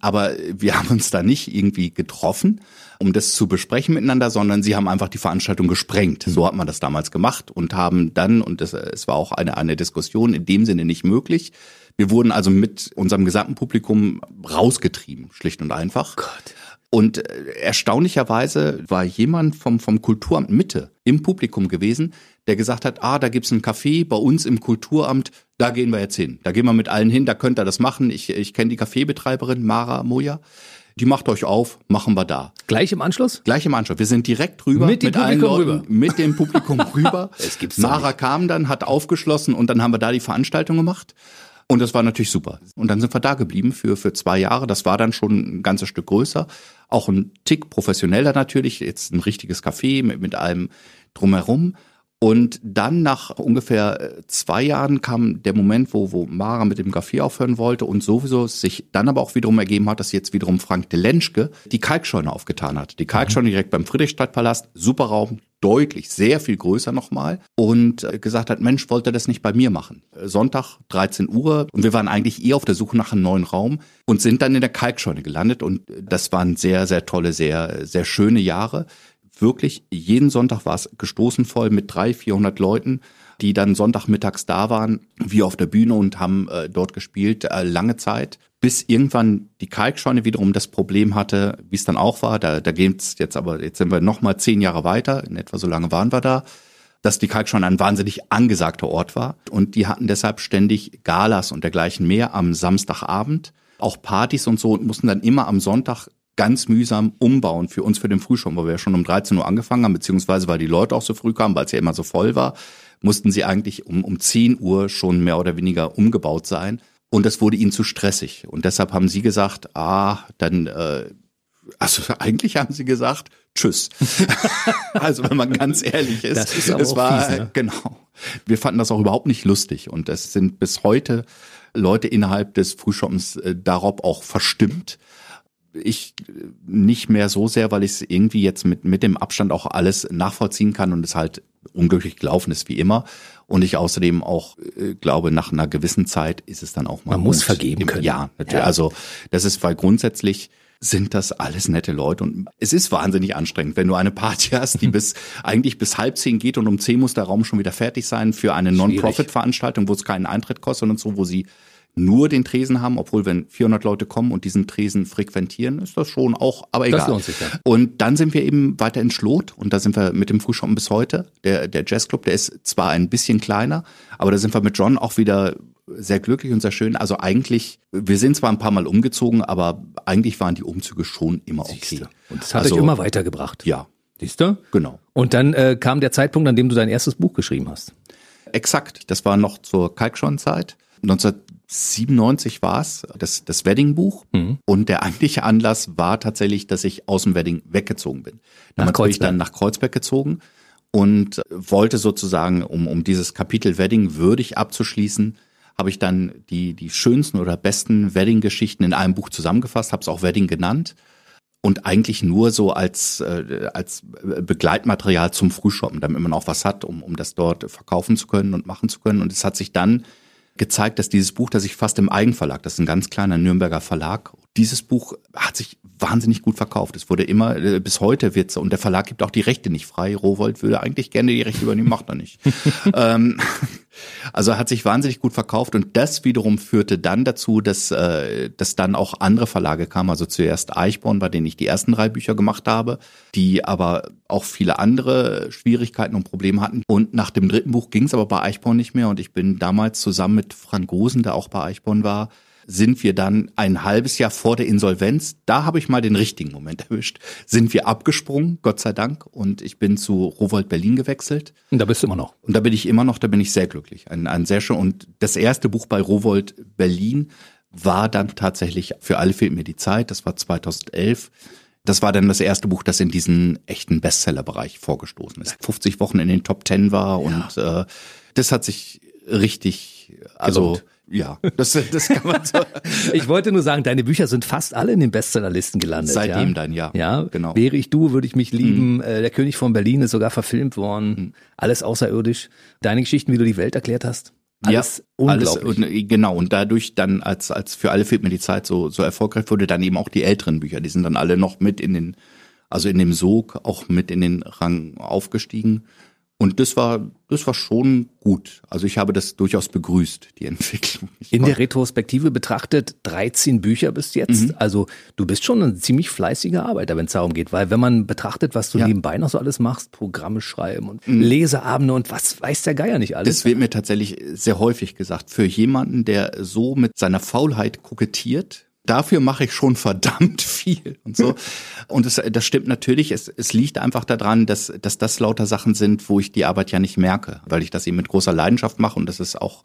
Aber wir haben uns da nicht irgendwie getroffen, um das zu besprechen miteinander, sondern sie haben einfach die Veranstaltung gesprengt. So hat man das damals gemacht und haben dann, und das, es war auch eine, eine Diskussion in dem Sinne nicht möglich. Wir wurden also mit unserem gesamten Publikum rausgetrieben, schlicht und einfach. Gott. Und äh, erstaunlicherweise war jemand vom, vom Kulturamt Mitte im Publikum gewesen, der gesagt hat, ah, da gibt's ein Café bei uns im Kulturamt, da gehen wir jetzt hin. Da gehen wir mit allen hin, da könnt ihr das machen. Ich, ich kenne die Kaffeebetreiberin Mara Moja. Die macht euch auf, machen wir da. Gleich im Anschluss? Gleich im Anschluss. Wir sind direkt rüber Mit dem mit allen Publikum Leuten, rüber. mit dem Publikum rüber. Es gibt's Mara kam dann, hat aufgeschlossen und dann haben wir da die Veranstaltung gemacht. Und das war natürlich super. Und dann sind wir da geblieben für, für zwei Jahre. Das war dann schon ein ganzes Stück größer. Auch ein Tick professioneller natürlich. Jetzt ein richtiges Café mit, mit allem drumherum. Und dann nach ungefähr äh, zwei Jahren kam der Moment, wo, wo Mara mit dem Café aufhören wollte und sowieso sich dann aber auch wiederum ergeben hat, dass jetzt wiederum Frank Delenschke die Kalkscheune aufgetan hat. Die Kalkscheune direkt beim Friedrichstadtpalast, super Raum, deutlich, sehr viel größer nochmal und äh, gesagt hat, Mensch, wollte er das nicht bei mir machen? Äh, Sonntag, 13 Uhr und wir waren eigentlich eher auf der Suche nach einem neuen Raum und sind dann in der Kalkscheune gelandet und das waren sehr, sehr tolle, sehr, sehr schöne Jahre wirklich jeden Sonntag war es gestoßen voll mit drei, 400 Leuten, die dann Sonntagmittags da waren, wie auf der Bühne und haben äh, dort gespielt, äh, lange Zeit, bis irgendwann die Kalkscheune wiederum das Problem hatte, wie es dann auch war, da, da geht's jetzt aber, jetzt sind wir nochmal zehn Jahre weiter, in etwa so lange waren wir da, dass die Kalkscheune ein wahnsinnig angesagter Ort war. Und die hatten deshalb ständig Galas und dergleichen mehr am Samstagabend, auch Partys und so und mussten dann immer am Sonntag ganz mühsam umbauen für uns für den Frühschaum, weil wir ja schon um 13 Uhr angefangen haben, beziehungsweise weil die Leute auch so früh kamen, weil es ja immer so voll war, mussten sie eigentlich um, um 10 Uhr schon mehr oder weniger umgebaut sein. Und das wurde ihnen zu stressig. Und deshalb haben sie gesagt, ah, dann, äh, also eigentlich haben sie gesagt, tschüss. also wenn man ganz ehrlich ist, Das ist es war, fies, ne? genau. Wir fanden das auch überhaupt nicht lustig. Und es sind bis heute Leute innerhalb des Frühschoppens äh, darauf auch verstimmt ich äh, nicht mehr so sehr, weil ich es irgendwie jetzt mit, mit dem Abstand auch alles nachvollziehen kann und es halt unglücklich gelaufen ist wie immer. Und ich außerdem auch äh, glaube, nach einer gewissen Zeit ist es dann auch mal. Man muss vergeben Im- können. Ja, natürlich. Ja. Also das ist, weil grundsätzlich sind das alles nette Leute und es ist wahnsinnig anstrengend, wenn du eine Party hast, die bis eigentlich bis halb zehn geht und um zehn muss der Raum schon wieder fertig sein für eine Non-Profit-Veranstaltung, wo es keinen Eintritt kostet und so, wo sie nur den Tresen haben, obwohl wenn 400 Leute kommen und diesen Tresen frequentieren, ist das schon auch, aber egal. Das lohnt sich ja. Und dann sind wir eben weiter in Schlot und da sind wir mit dem Frühschoppen bis heute. Der, der Jazzclub, der ist zwar ein bisschen kleiner, aber da sind wir mit John auch wieder sehr glücklich und sehr schön. Also eigentlich, wir sind zwar ein paar Mal umgezogen, aber eigentlich waren die Umzüge schon immer okay. Und das hat also, euch immer weitergebracht. Ja. Siehst du? Genau. Und dann äh, kam der Zeitpunkt, an dem du dein erstes Buch geschrieben hast. Exakt. Das war noch zur Kalkschorn-Zeit. 97 war's das, das Weddingbuch. Mhm. Und der eigentliche Anlass war tatsächlich, dass ich aus dem Wedding weggezogen bin. Damit bin ich dann nach Kreuzberg gezogen und wollte sozusagen, um, um dieses Kapitel Wedding würdig abzuschließen, habe ich dann die, die schönsten oder besten Wedding-Geschichten in einem Buch zusammengefasst, habe es auch Wedding genannt und eigentlich nur so als, äh, als Begleitmaterial zum Frühshoppen, damit man auch was hat, um, um das dort verkaufen zu können und machen zu können. Und es hat sich dann gezeigt, dass dieses Buch, das ich fast im Eigenverlag, das ist ein ganz kleiner Nürnberger Verlag, dieses Buch hat sich wahnsinnig gut verkauft. Es wurde immer, äh, bis heute wird's, und der Verlag gibt auch die Rechte nicht frei. Rowold würde eigentlich gerne die Rechte übernehmen, macht er nicht. ähm, also hat sich wahnsinnig gut verkauft und das wiederum führte dann dazu, dass, äh, dass dann auch andere Verlage kamen. Also zuerst Eichborn, bei denen ich die ersten drei Bücher gemacht habe, die aber auch viele andere Schwierigkeiten und Probleme hatten. Und nach dem dritten Buch ging es aber bei Eichborn nicht mehr und ich bin damals zusammen mit Frank Gosen, der auch bei Eichborn war, sind wir dann ein halbes Jahr vor der Insolvenz, da habe ich mal den richtigen Moment erwischt, sind wir abgesprungen, Gott sei Dank, und ich bin zu Rowold Berlin gewechselt. Und da bist du immer noch. Und da bin ich immer noch, da bin ich sehr glücklich. Ein, ein sehr schön, und das erste Buch bei Rowold Berlin war dann tatsächlich für alle fehlt mir die Zeit, das war 2011. Das war dann das erste Buch, das in diesen echten Bestsellerbereich vorgestoßen ist. 50 Wochen in den Top 10 war und ja. äh, das hat sich richtig, also Gelohnt. Ja, das, das kann man so. ich wollte nur sagen, deine Bücher sind fast alle in den Bestsellerlisten gelandet. Seitdem ja? dann, ja. Ja, genau. Wäre ich du, würde ich mich lieben. Mhm. Der König von Berlin ist sogar verfilmt worden. Mhm. Alles außerirdisch. Deine Geschichten, wie du die Welt erklärt hast. Alles ja, unglaublich. Alles, und, genau, und dadurch dann, als, als für alle fehlt mir die Zeit so, so erfolgreich wurde, dann eben auch die älteren Bücher, die sind dann alle noch mit in den, also in dem Sog auch mit in den Rang aufgestiegen. Und das war, das war schon gut. Also ich habe das durchaus begrüßt, die Entwicklung. Ich In der Retrospektive betrachtet 13 Bücher bis jetzt. Mhm. Also du bist schon ein ziemlich fleißiger Arbeiter, wenn es darum geht. Weil wenn man betrachtet, was du ja. nebenbei noch so alles machst, Programme schreiben und mhm. Leseabende und was weiß der Geier nicht alles. Das wird mir tatsächlich sehr häufig gesagt. Für jemanden, der so mit seiner Faulheit kokettiert, dafür mache ich schon verdammt viel und so. Und das, das stimmt natürlich. Es, es liegt einfach daran, dass, dass das lauter Sachen sind, wo ich die Arbeit ja nicht merke, weil ich das eben mit großer Leidenschaft mache und das ist auch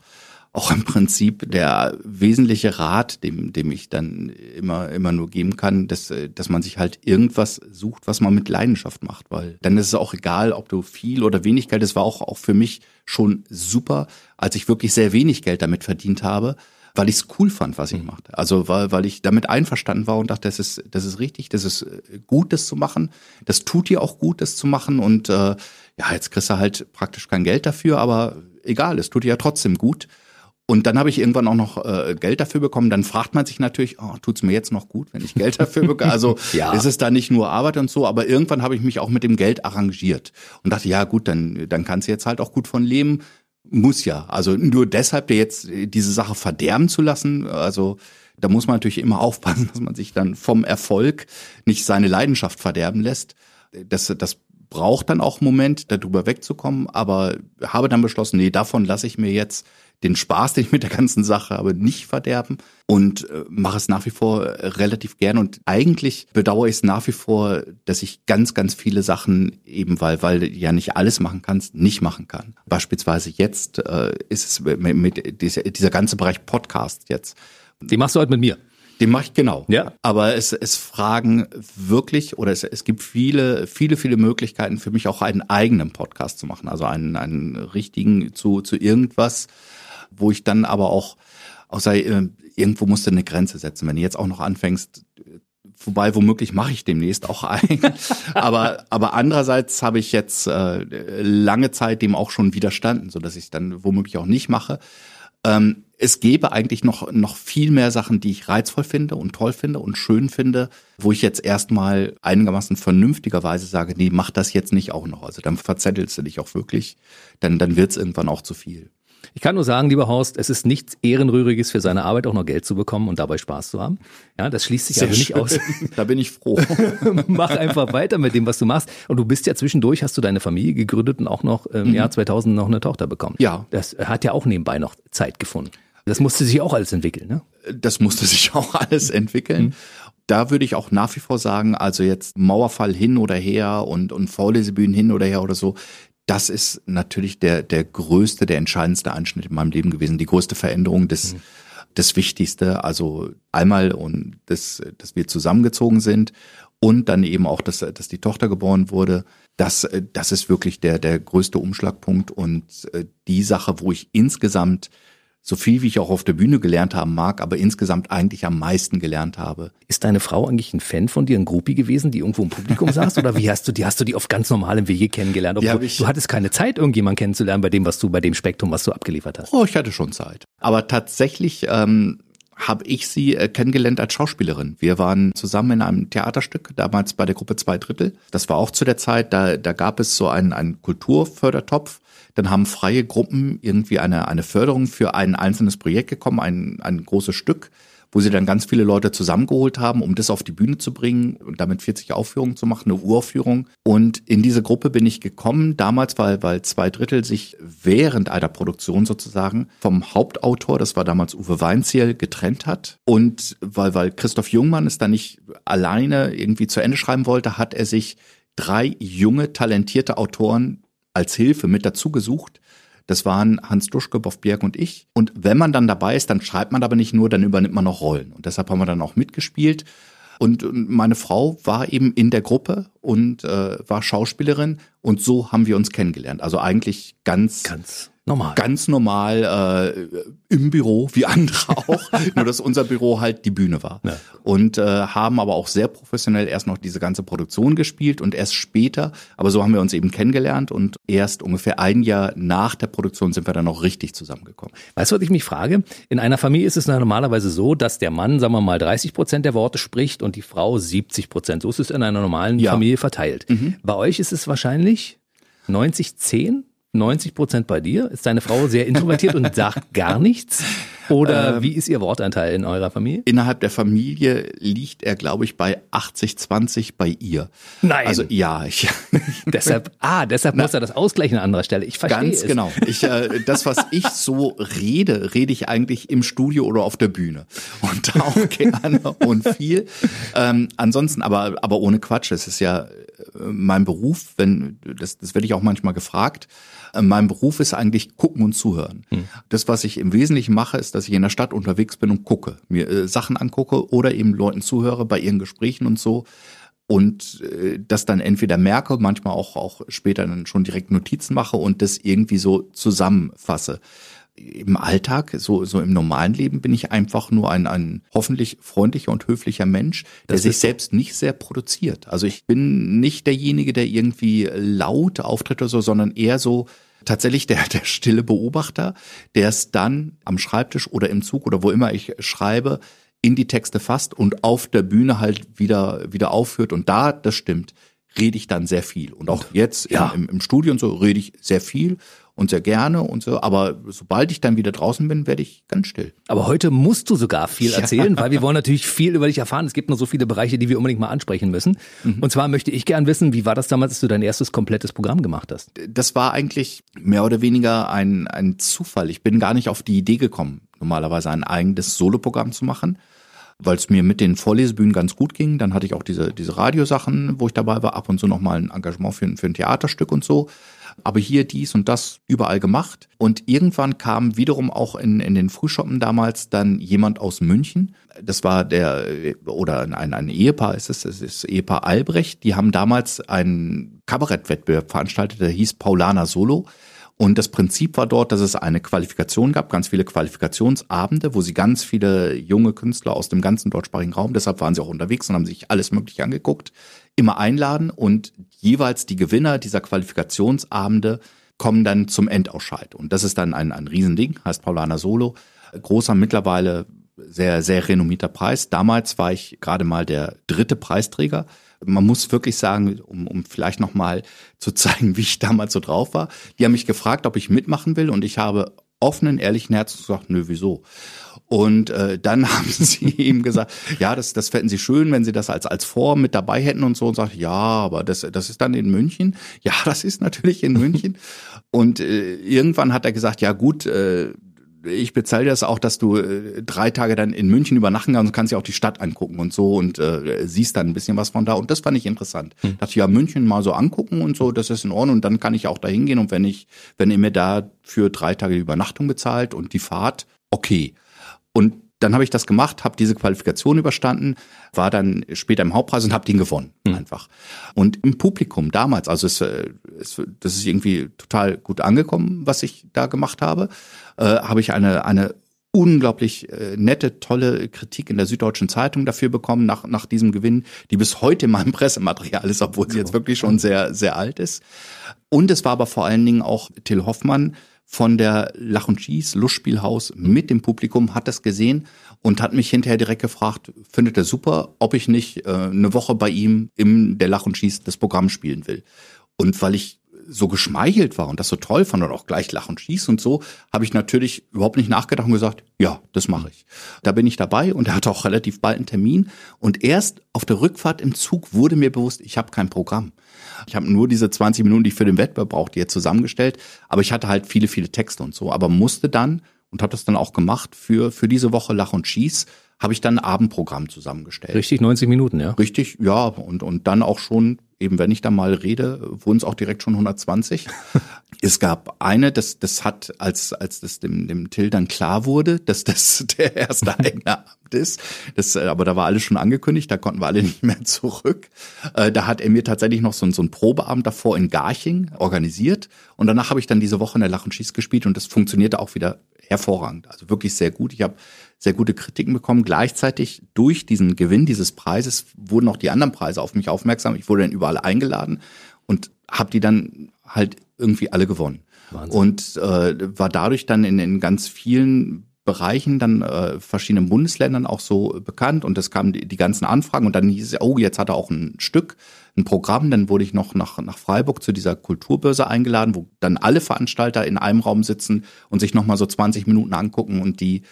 auch im Prinzip der wesentliche Rat, dem, dem ich dann immer, immer nur geben kann, dass, dass man sich halt irgendwas sucht, was man mit Leidenschaft macht, weil dann ist es auch egal, ob du viel oder wenig Geld, das war auch, auch für mich schon super, als ich wirklich sehr wenig Geld damit verdient habe, weil ich es cool fand, was ich mhm. machte. Also weil, weil ich damit einverstanden war und dachte, das ist, das ist richtig, das ist äh, gut, das zu machen. Das tut dir auch gut, das zu machen. Und äh, ja, jetzt kriegst du halt praktisch kein Geld dafür, aber egal, es tut dir ja trotzdem gut. Und dann habe ich irgendwann auch noch äh, Geld dafür bekommen. Dann fragt man sich natürlich, oh, tut's mir jetzt noch gut, wenn ich Geld dafür bekomme? Also ja. ist es da nicht nur Arbeit und so, aber irgendwann habe ich mich auch mit dem Geld arrangiert und dachte, ja gut, dann, dann kannst du jetzt halt auch gut von leben. Muss ja. Also nur deshalb jetzt diese Sache verderben zu lassen, also da muss man natürlich immer aufpassen, dass man sich dann vom Erfolg nicht seine Leidenschaft verderben lässt. Das, das braucht dann auch einen Moment, darüber wegzukommen, aber habe dann beschlossen, nee, davon lasse ich mir jetzt den Spaß, den ich mit der ganzen Sache habe, nicht verderben und äh, mache es nach wie vor relativ gern und eigentlich bedauere ich es nach wie vor, dass ich ganz, ganz viele Sachen eben, weil, weil du ja nicht alles machen kannst, nicht machen kann. Beispielsweise jetzt äh, ist es mit, mit dieser, dieser ganze Bereich Podcast jetzt. Die machst du heute mit mir. Den mache ich genau. Ja. Aber es, es fragen wirklich oder es, es gibt viele, viele, viele Möglichkeiten für mich auch einen eigenen Podcast zu machen. Also einen, einen richtigen zu, zu irgendwas, wo ich dann aber auch, außer äh, irgendwo musste eine Grenze setzen. Wenn du jetzt auch noch anfängst, wobei womöglich mache ich demnächst auch ein. aber, aber andererseits habe ich jetzt äh, lange Zeit dem auch schon widerstanden, so dass ich es dann womöglich auch nicht mache. Ähm, es gäbe eigentlich noch, noch viel mehr Sachen, die ich reizvoll finde und toll finde und schön finde, wo ich jetzt erstmal einigermaßen vernünftigerweise sage, nee, mach das jetzt nicht auch noch. Also dann verzettelst du dich auch wirklich, dann, dann wird's irgendwann auch zu viel. Ich kann nur sagen, lieber Horst, es ist nichts Ehrenrühriges für seine Arbeit auch noch Geld zu bekommen und dabei Spaß zu haben. Ja, das schließt sich Sehr also nicht schön. aus. Da bin ich froh. Mach einfach weiter mit dem, was du machst. Und du bist ja zwischendurch, hast du deine Familie gegründet und auch noch im mhm. Jahr 2000 noch eine Tochter bekommen. Ja. Das hat ja auch nebenbei noch Zeit gefunden. Das musste sich auch alles entwickeln, ne? Das musste sich auch alles entwickeln. Mhm. Da würde ich auch nach wie vor sagen, also jetzt Mauerfall hin oder her und, und Vorlesebühnen hin oder her oder so, das ist natürlich der, der größte, der entscheidendste Anschnitt in meinem Leben gewesen, die größte Veränderung, das, mhm. das Wichtigste. Also einmal, und das, dass wir zusammengezogen sind und dann eben auch, dass, dass die Tochter geboren wurde. Das, das ist wirklich der, der größte Umschlagpunkt und äh, die Sache, wo ich insgesamt so viel wie ich auch auf der Bühne gelernt haben mag, aber insgesamt eigentlich am meisten gelernt habe. Ist deine Frau eigentlich ein Fan von dir, ein Groupie gewesen, die irgendwo im Publikum saß? Oder wie hast du die, hast du die auf ganz normalem Wege kennengelernt? Obwohl, ich, du hattest keine Zeit, irgendjemanden kennenzulernen bei dem, was du, bei dem Spektrum, was du abgeliefert hast. Oh, ich hatte schon Zeit. Aber tatsächlich ähm, habe ich sie äh, kennengelernt als Schauspielerin. Wir waren zusammen in einem Theaterstück, damals bei der Gruppe Zwei Drittel. Das war auch zu der Zeit, da, da gab es so einen, einen Kulturfördertopf dann haben freie Gruppen irgendwie eine, eine Förderung für ein einzelnes Projekt gekommen, ein, ein großes Stück, wo sie dann ganz viele Leute zusammengeholt haben, um das auf die Bühne zu bringen und damit 40 Aufführungen zu machen, eine Uraufführung. Und in diese Gruppe bin ich gekommen, damals, weil, weil zwei Drittel sich während einer Produktion sozusagen vom Hauptautor, das war damals Uwe Weinziel, getrennt hat. Und weil, weil Christoph Jungmann es dann nicht alleine irgendwie zu Ende schreiben wollte, hat er sich drei junge, talentierte Autoren als Hilfe mit dazu gesucht. Das waren Hans Duschke, Boff Bjerg und ich. Und wenn man dann dabei ist, dann schreibt man aber nicht nur, dann übernimmt man noch Rollen. Und deshalb haben wir dann auch mitgespielt. Und meine Frau war eben in der Gruppe und äh, war Schauspielerin und so haben wir uns kennengelernt. Also eigentlich ganz, ganz Normal. Ganz normal äh, im Büro, wie andere auch. Nur dass unser Büro halt die Bühne war. Ja. Und äh, haben aber auch sehr professionell erst noch diese ganze Produktion gespielt und erst später, aber so haben wir uns eben kennengelernt und erst ungefähr ein Jahr nach der Produktion sind wir dann noch richtig zusammengekommen. Weißt du, was ich mich frage? In einer Familie ist es normalerweise so, dass der Mann, sagen wir mal, 30 Prozent der Worte spricht und die Frau 70 Prozent. So ist es in einer normalen ja. Familie verteilt. Mhm. Bei euch ist es wahrscheinlich 90, 10? 90 Prozent bei dir? Ist deine Frau sehr introvertiert und sagt gar nichts? Oder ähm, wie ist ihr Wortanteil in eurer Familie? Innerhalb der Familie liegt er, glaube ich, bei 80, 20 bei ihr. Nein. Also ja, ich. deshalb, ah, deshalb Na, muss er das ausgleichen an anderer Stelle. Ich verstehe Ganz es. genau. Ich, äh, das, was ich so rede, rede ich eigentlich im Studio oder auf der Bühne. Und da auch gerne und viel. Ähm, ansonsten, aber, aber ohne Quatsch. Es ist ja mein Beruf, wenn, das, das werde ich auch manchmal gefragt. Äh, mein Beruf ist eigentlich gucken und zuhören. Hm. Das, was ich im Wesentlichen mache, ist, dass ich in der Stadt unterwegs bin und gucke, mir äh, Sachen angucke oder eben Leuten zuhöre bei ihren Gesprächen und so und äh, das dann entweder merke, manchmal auch auch später dann schon direkt Notizen mache und das irgendwie so zusammenfasse. Im Alltag, so, so im normalen Leben bin ich einfach nur ein, ein hoffentlich freundlicher und höflicher Mensch, der sich selbst nicht sehr produziert. Also ich bin nicht derjenige, der irgendwie laut auftritt oder so, sondern eher so, tatsächlich der, der stille Beobachter, der es dann am Schreibtisch oder im Zug oder wo immer ich schreibe, in die Texte fasst und auf der Bühne halt wieder, wieder aufführt. Und da, das stimmt, rede ich dann sehr viel. Und auch jetzt ja. im, im Studio und so rede ich sehr viel und sehr gerne und so. Aber sobald ich dann wieder draußen bin, werde ich ganz still. Aber heute musst du sogar viel erzählen, ja. weil wir wollen natürlich viel über dich erfahren. Es gibt nur so viele Bereiche, die wir unbedingt mal ansprechen müssen. Mhm. Und zwar möchte ich gern wissen, wie war das damals, als du dein erstes komplettes Programm gemacht hast? Das war eigentlich mehr oder weniger ein, ein Zufall. Ich bin gar nicht auf die Idee gekommen, normalerweise ein eigenes Soloprogramm zu machen weil es mir mit den Vorlesebühnen ganz gut ging. Dann hatte ich auch diese, diese Radiosachen, wo ich dabei war, ab und zu nochmal ein Engagement für, für ein Theaterstück und so aber hier dies und das überall gemacht. Und irgendwann kam wiederum auch in, in den Frühschoppen damals dann jemand aus München. Das war der, oder ein, ein Ehepaar ist es, das ist Ehepaar Albrecht. Die haben damals einen Kabarettwettbewerb veranstaltet, der hieß Paulana Solo. Und das Prinzip war dort, dass es eine Qualifikation gab, ganz viele Qualifikationsabende, wo sie ganz viele junge Künstler aus dem ganzen deutschsprachigen Raum, deshalb waren sie auch unterwegs und haben sich alles Mögliche angeguckt, immer einladen und jeweils die Gewinner dieser Qualifikationsabende kommen dann zum Endausscheid. Und das ist dann ein, ein Riesending, heißt Paulana Solo. Großer mittlerweile sehr, sehr renommierter Preis. Damals war ich gerade mal der dritte Preisträger man muss wirklich sagen, um, um vielleicht nochmal zu zeigen, wie ich damals so drauf war, die haben mich gefragt, ob ich mitmachen will und ich habe offenen, ehrlichen Herzens gesagt, nö, wieso? Und äh, dann haben sie ihm gesagt, ja, das, das fänden sie schön, wenn sie das als, als Form mit dabei hätten und so und sagt, ja, aber das, das ist dann in München. Ja, das ist natürlich in München. und äh, irgendwann hat er gesagt, ja gut, äh, ich bezahle das auch, dass du äh, drei Tage dann in München übernachten kannst und kannst dir auch die Stadt angucken und so und äh, siehst dann ein bisschen was von da. Und das fand ich interessant. Hm. Dachte ja, München mal so angucken und so, das ist in Ordnung. Und dann kann ich auch da hingehen und wenn ich, wenn ihr mir da für drei Tage die Übernachtung bezahlt und die Fahrt, okay. Und dann habe ich das gemacht, habe diese Qualifikation überstanden, war dann später im Hauptpreis und habe den gewonnen mhm. einfach. Und im Publikum damals, also es, äh, es, das ist irgendwie total gut angekommen, was ich da gemacht habe, äh, habe ich eine eine unglaublich äh, nette, tolle Kritik in der Süddeutschen Zeitung dafür bekommen, nach, nach diesem Gewinn, die bis heute in meinem Pressematerial ist, obwohl sie jetzt wirklich schon sehr, sehr alt ist. Und es war aber vor allen Dingen auch Till Hoffmann, von der Lach und Schieß Lustspielhaus mit dem Publikum, hat das gesehen und hat mich hinterher direkt gefragt, findet er super, ob ich nicht äh, eine Woche bei ihm im der Lach und Schieß das Programm spielen will. Und weil ich so geschmeichelt war und das so toll fand und auch gleich Lach und Schieß und so, habe ich natürlich überhaupt nicht nachgedacht und gesagt, ja, das mache ich. Da bin ich dabei und er hatte auch relativ bald einen Termin und erst auf der Rückfahrt im Zug wurde mir bewusst, ich habe kein Programm. Ich habe nur diese 20 Minuten, die ich für den Wettbewerb brauchte, jetzt zusammengestellt, aber ich hatte halt viele, viele Texte und so, aber musste dann und habe das dann auch gemacht für für diese Woche Lach und Schieß habe ich dann ein Abendprogramm zusammengestellt. Richtig 90 Minuten, ja. Richtig, ja und und dann auch schon eben wenn ich da mal rede, wurden es auch direkt schon 120. es gab eine, das, das hat, als, als das dem, dem Till dann klar wurde, dass das der erste eigene Amt ist, das, äh, aber da war alles schon angekündigt, da konnten wir alle nicht mehr zurück. Äh, da hat er mir tatsächlich noch so, so ein Probeabend davor in Garching organisiert und danach habe ich dann diese Woche in der Lach und Schieß gespielt und das funktionierte auch wieder hervorragend, also wirklich sehr gut. Ich habe sehr gute Kritiken bekommen. Gleichzeitig durch diesen Gewinn dieses Preises wurden auch die anderen Preise auf mich aufmerksam. Ich wurde dann überall eingeladen und habe die dann halt irgendwie alle gewonnen. Wahnsinn. Und äh, war dadurch dann in, in ganz vielen Bereichen, dann äh, verschiedenen Bundesländern auch so bekannt und es kamen die, die ganzen Anfragen und dann hieß es, oh, jetzt hat er auch ein Stück, ein Programm, dann wurde ich noch nach, nach Freiburg zu dieser Kulturbörse eingeladen, wo dann alle Veranstalter in einem Raum sitzen und sich nochmal so 20 Minuten angucken und die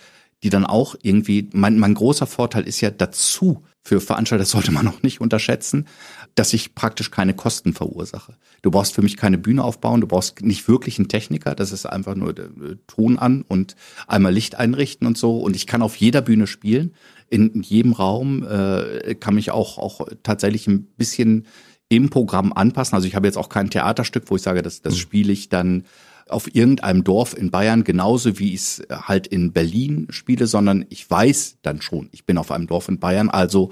die dann auch irgendwie, mein, mein großer Vorteil ist ja dazu für Veranstalter, das sollte man noch nicht unterschätzen, dass ich praktisch keine Kosten verursache. Du brauchst für mich keine Bühne aufbauen, du brauchst nicht wirklich einen Techniker, das ist einfach nur äh, Ton an und einmal Licht einrichten und so. Und ich kann auf jeder Bühne spielen, in jedem Raum, äh, kann mich auch, auch tatsächlich ein bisschen im Programm anpassen. Also ich habe jetzt auch kein Theaterstück, wo ich sage, das, das mhm. spiele ich dann auf irgendeinem Dorf in Bayern, genauso wie ich es halt in Berlin spiele, sondern ich weiß dann schon, ich bin auf einem Dorf in Bayern, also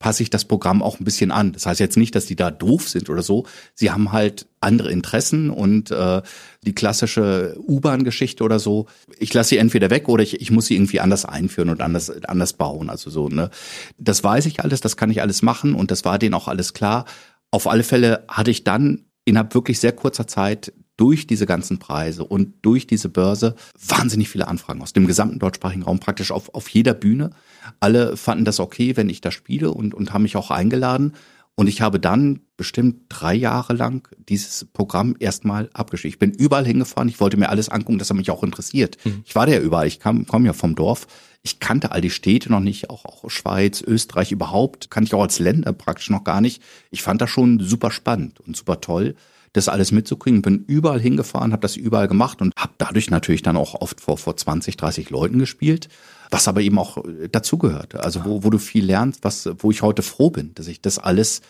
passe ich das Programm auch ein bisschen an. Das heißt jetzt nicht, dass die da doof sind oder so. Sie haben halt andere Interessen und äh, die klassische U-Bahn-Geschichte oder so. Ich lasse sie entweder weg oder ich, ich muss sie irgendwie anders einführen und anders anders bauen. Also so ne, das weiß ich alles, das kann ich alles machen und das war denen auch alles klar. Auf alle Fälle hatte ich dann innerhalb wirklich sehr kurzer Zeit durch diese ganzen Preise und durch diese Börse wahnsinnig viele Anfragen aus dem gesamten deutschsprachigen Raum, praktisch auf, auf jeder Bühne. Alle fanden das okay, wenn ich da spiele und, und haben mich auch eingeladen. Und ich habe dann bestimmt drei Jahre lang dieses Programm erstmal abgeschickt. Ich bin überall hingefahren, ich wollte mir alles angucken, das hat mich auch interessiert. Mhm. Ich war da ja überall, ich komme komm ja vom Dorf. Ich kannte all die Städte noch nicht, auch, auch Schweiz, Österreich überhaupt, kannte ich auch als Länder praktisch noch gar nicht. Ich fand das schon super spannend und super toll das alles mitzukriegen. Bin überall hingefahren, habe das überall gemacht und habe dadurch natürlich dann auch oft vor, vor 20, 30 Leuten gespielt, was aber eben auch äh, dazugehörte. Also wo, wo du viel lernst, was, wo ich heute froh bin, dass ich das alles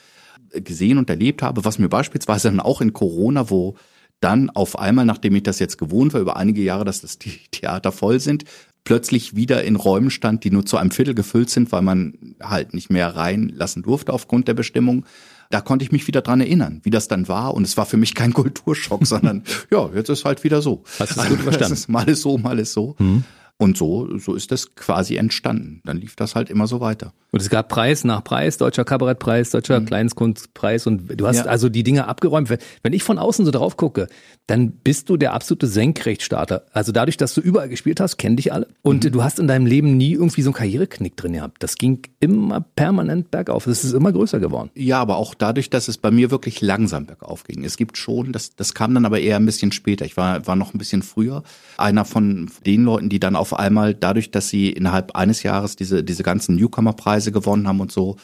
gesehen und erlebt habe, was mir beispielsweise dann auch in Corona, wo dann auf einmal, nachdem ich das jetzt gewohnt war, über einige Jahre, dass das die Theater voll sind, plötzlich wieder in Räumen stand, die nur zu einem Viertel gefüllt sind, weil man halt nicht mehr reinlassen durfte aufgrund der Bestimmung da konnte ich mich wieder dran erinnern, wie das dann war. Und es war für mich kein Kulturschock, sondern ja, jetzt ist halt wieder so. Hast du es gut verstanden? Ist, mal ist so, mal ist so. Mhm. Und so, so ist das quasi entstanden. Dann lief das halt immer so weiter. Und es gab Preis nach Preis, deutscher Kabarettpreis, deutscher mhm. Kleinstkunstpreis und du hast ja. also die Dinge abgeräumt. Wenn ich von außen so drauf gucke, dann bist du der absolute Senkrechtstarter. Also dadurch, dass du überall gespielt hast, kennen dich alle. Und mhm. du hast in deinem Leben nie irgendwie so einen Karriereknick drin gehabt. Das ging immer permanent bergauf. Es ist immer größer geworden. Ja, aber auch dadurch, dass es bei mir wirklich langsam bergauf ging. Es gibt schon, das, das kam dann aber eher ein bisschen später. Ich war, war noch ein bisschen früher. Einer von den Leuten, die dann auf einmal dadurch, dass sie innerhalb eines Jahres diese, diese ganzen Newcomer-Preise gewonnen haben und so,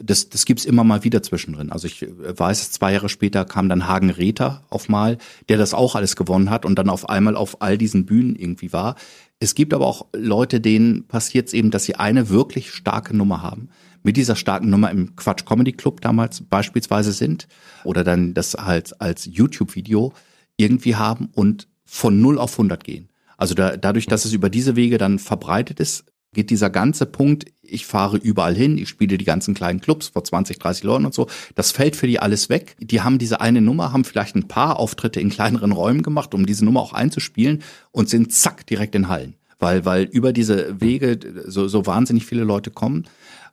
das, das gibt's immer mal wieder zwischendrin. Also ich weiß, zwei Jahre später kam dann Hagen Rether auf mal, der das auch alles gewonnen hat und dann auf einmal auf all diesen Bühnen irgendwie war. Es gibt aber auch Leute, denen passiert es eben, dass sie eine wirklich starke Nummer haben. Mit dieser starken Nummer im Quatsch Comedy Club damals beispielsweise sind oder dann das halt als YouTube-Video irgendwie haben und von 0 auf 100 gehen. Also da, dadurch, dass es über diese Wege dann verbreitet ist, geht dieser ganze Punkt, ich fahre überall hin, ich spiele die ganzen kleinen Clubs vor 20, 30 Leuten und so, das fällt für die alles weg. Die haben diese eine Nummer, haben vielleicht ein paar Auftritte in kleineren Räumen gemacht, um diese Nummer auch einzuspielen und sind zack direkt in Hallen. Weil, weil über diese Wege so, so wahnsinnig viele Leute kommen.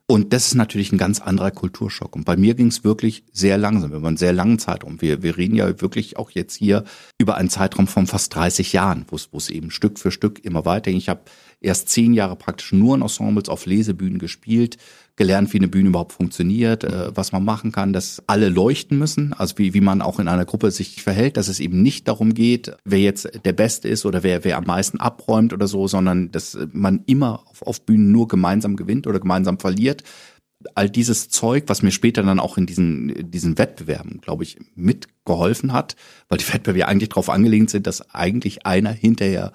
Und das ist natürlich ein ganz anderer Kulturschock. Und bei mir ging es wirklich sehr langsam, über einen sehr langen Zeitraum. Wir, wir reden ja wirklich auch jetzt hier über einen Zeitraum von fast 30 Jahren, wo es eben Stück für Stück immer weiter ging. Ich habe erst zehn Jahre praktisch nur in Ensembles auf Lesebühnen gespielt, gelernt, wie eine Bühne überhaupt funktioniert, äh, was man machen kann, dass alle leuchten müssen, also wie, wie man auch in einer Gruppe sich verhält, dass es eben nicht darum geht, wer jetzt der Beste ist oder wer, wer am meisten abräumt oder so, sondern dass man immer auf, auf Bühnen nur gemeinsam gewinnt oder gemeinsam verliert. All dieses Zeug, was mir später dann auch in diesen, diesen Wettbewerben, glaube ich, mitgeholfen hat, weil die Wettbewerbe eigentlich darauf angelehnt sind, dass eigentlich einer hinterher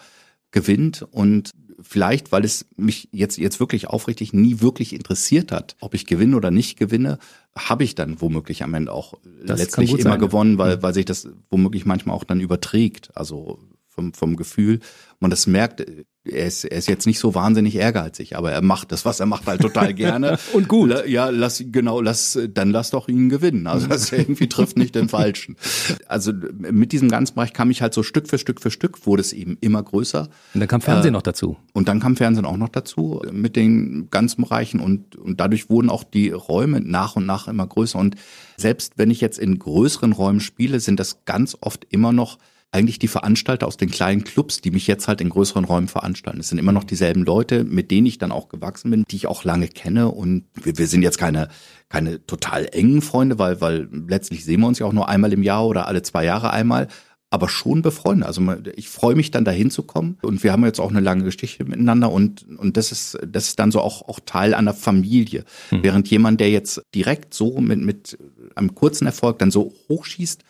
gewinnt und vielleicht, weil es mich jetzt, jetzt wirklich aufrichtig nie wirklich interessiert hat, ob ich gewinne oder nicht gewinne, habe ich dann womöglich am Ende auch das letztlich immer sein, gewonnen, weil, mhm. weil sich das womöglich manchmal auch dann überträgt. Also vom, vom Gefühl. Man das merkt, er ist, er ist jetzt nicht so wahnsinnig ehrgeizig, aber er macht das, was er macht, halt total gerne. Und gut. Ja, lass, genau, lass, dann lass doch ihn gewinnen. Also das irgendwie trifft nicht den Falschen. Also mit diesem ganzen Bereich kam ich halt so Stück für Stück für Stück, wurde es eben immer größer. Und dann kam Fernsehen äh, noch dazu. Und dann kam Fernsehen auch noch dazu mit den ganzen Bereichen und, und dadurch wurden auch die Räume nach und nach immer größer. Und selbst wenn ich jetzt in größeren Räumen spiele, sind das ganz oft immer noch eigentlich die Veranstalter aus den kleinen Clubs, die mich jetzt halt in größeren Räumen veranstalten. Es sind immer noch dieselben Leute, mit denen ich dann auch gewachsen bin, die ich auch lange kenne. Und wir, wir sind jetzt keine, keine total engen Freunde, weil, weil letztlich sehen wir uns ja auch nur einmal im Jahr oder alle zwei Jahre einmal aber schon befreundet. Also ich freue mich dann dahin zu kommen und wir haben jetzt auch eine lange Geschichte miteinander und und das ist das ist dann so auch auch Teil einer Familie. Mhm. Während jemand, der jetzt direkt so mit mit einem kurzen Erfolg dann so hochschießt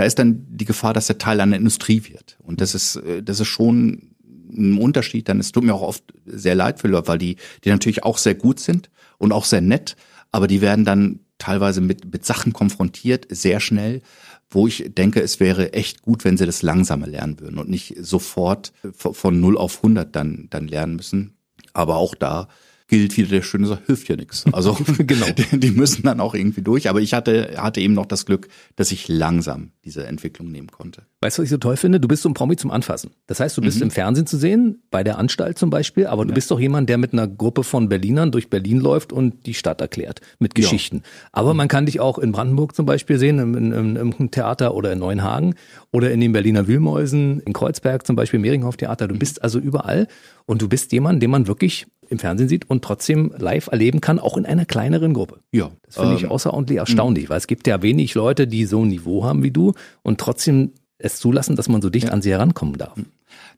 da ist dann die Gefahr, dass der Teil einer Industrie wird. Und das ist, äh, das ist schon ein Unterschied. Dann es tut mir auch oft sehr leid für Leute, weil die, die natürlich auch sehr gut sind und auch sehr nett, aber die werden dann teilweise mit, mit Sachen konfrontiert, sehr schnell, wo ich denke, es wäre echt gut, wenn sie das langsamer lernen würden und nicht sofort von 0 auf 100 dann, dann lernen müssen. Aber auch da gilt wieder der schöne Sache, hilft ja nichts. Also genau. Die, die, müssen dann auch irgendwie durch. Aber ich hatte, hatte eben noch das Glück, dass ich langsam diese Entwicklung nehmen konnte. Weißt du, was ich so toll finde? Du bist so ein Promi zum Anfassen. Das heißt, du bist mhm. im Fernsehen zu sehen, bei der Anstalt zum Beispiel, aber du ja. bist doch jemand, der mit einer Gruppe von Berlinern durch Berlin läuft und die Stadt erklärt mit Geschichten. Ja. Aber man kann dich auch in Brandenburg zum Beispiel sehen, im, im, im Theater oder in Neuenhagen oder in den Berliner Wühlmäusen, in Kreuzberg zum Beispiel, Mehringhoff Theater. Du mhm. bist also überall und du bist jemand, den man wirklich im Fernsehen sieht und trotzdem live erleben kann, auch in einer kleineren Gruppe. Ja. Das finde ich ähm, außerordentlich erstaunlich, weil es gibt ja wenig Leute, die so ein Niveau haben wie du und trotzdem es zulassen, dass man so dicht ja. an sie herankommen darf.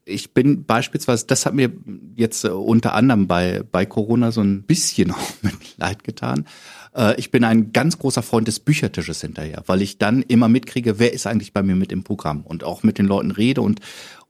Ich bin beispielsweise, das hat mir jetzt äh, unter anderem bei, bei Corona so ein bisschen auch mit Leid getan. Äh, ich bin ein ganz großer Freund des Büchertisches hinterher, weil ich dann immer mitkriege, wer ist eigentlich bei mir mit im Programm und auch mit den Leuten rede und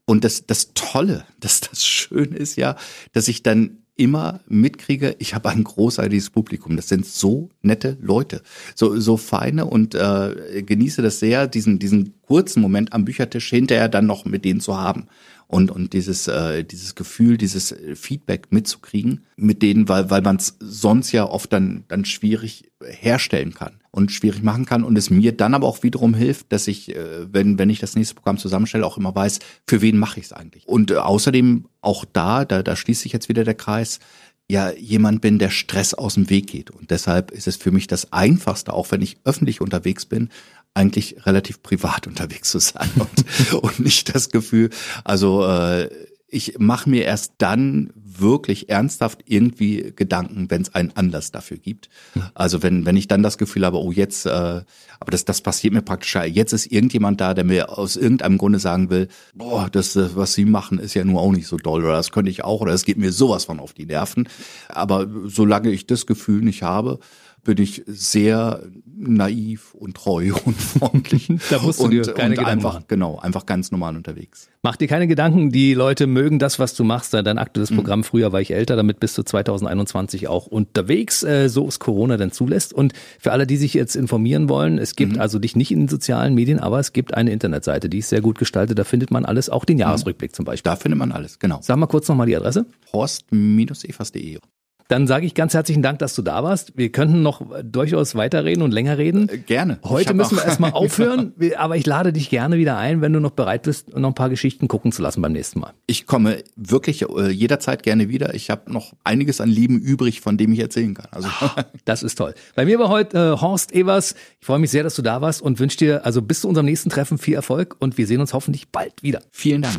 und das, das Tolle, dass das schön ist ja, dass ich dann immer mitkriege, ich habe ein großartiges Publikum. Das sind so nette Leute, so so feine und äh, genieße das sehr, diesen diesen kurzen Moment am Büchertisch hinterher dann noch mit denen zu haben und und dieses äh, dieses Gefühl, dieses Feedback mitzukriegen mit denen, weil weil man es sonst ja oft dann dann schwierig herstellen kann und schwierig machen kann und es mir dann aber auch wiederum hilft, dass ich, äh, wenn, wenn ich das nächste Programm zusammenstelle, auch immer weiß, für wen mache ich es eigentlich. Und äh, außerdem auch da, da, da schließt sich jetzt wieder der Kreis, ja jemand bin, der Stress aus dem Weg geht. Und deshalb ist es für mich das Einfachste, auch wenn ich öffentlich unterwegs bin, eigentlich relativ privat unterwegs zu sein und, und nicht das Gefühl, also äh, ich mache mir erst dann wirklich ernsthaft irgendwie Gedanken, wenn es einen Anlass dafür gibt. Also wenn wenn ich dann das Gefühl habe, oh jetzt, äh, aber das das passiert mir praktisch. Jetzt ist irgendjemand da, der mir aus irgendeinem Grunde sagen will, boah, das was Sie machen ist ja nur auch nicht so doll oder das könnte ich auch oder es geht mir sowas von auf die Nerven. Aber solange ich das Gefühl nicht habe, bin ich sehr naiv und treu und freundlich. da musst du dir keine und Gedanken einfach, machen. Genau, einfach ganz normal unterwegs. Mach dir keine Gedanken, die Leute mögen das, was du machst. Dein aktuelles mhm. Programm, früher war ich älter, damit bist du 2021 auch unterwegs, äh, so es Corona denn zulässt. Und für alle, die sich jetzt informieren wollen, es gibt mhm. also dich nicht in den sozialen Medien, aber es gibt eine Internetseite, die ist sehr gut gestaltet. Da findet man alles, auch den mhm. Jahresrückblick zum Beispiel. Da findet man alles, genau. Sag mal kurz nochmal die Adresse. Horst-evas.de dann sage ich ganz herzlichen Dank, dass du da warst. Wir könnten noch durchaus weiterreden und länger reden. Äh, gerne. Heute müssen wir erstmal aufhören, aber ich lade dich gerne wieder ein, wenn du noch bereit bist, noch ein paar Geschichten gucken zu lassen beim nächsten Mal. Ich komme wirklich äh, jederzeit gerne wieder. Ich habe noch einiges an Lieben übrig, von dem ich erzählen kann. Also das ist toll. Bei mir war heute äh, Horst Evers. Ich freue mich sehr, dass du da warst und wünsche dir also bis zu unserem nächsten Treffen viel Erfolg und wir sehen uns hoffentlich bald wieder. Vielen Dank.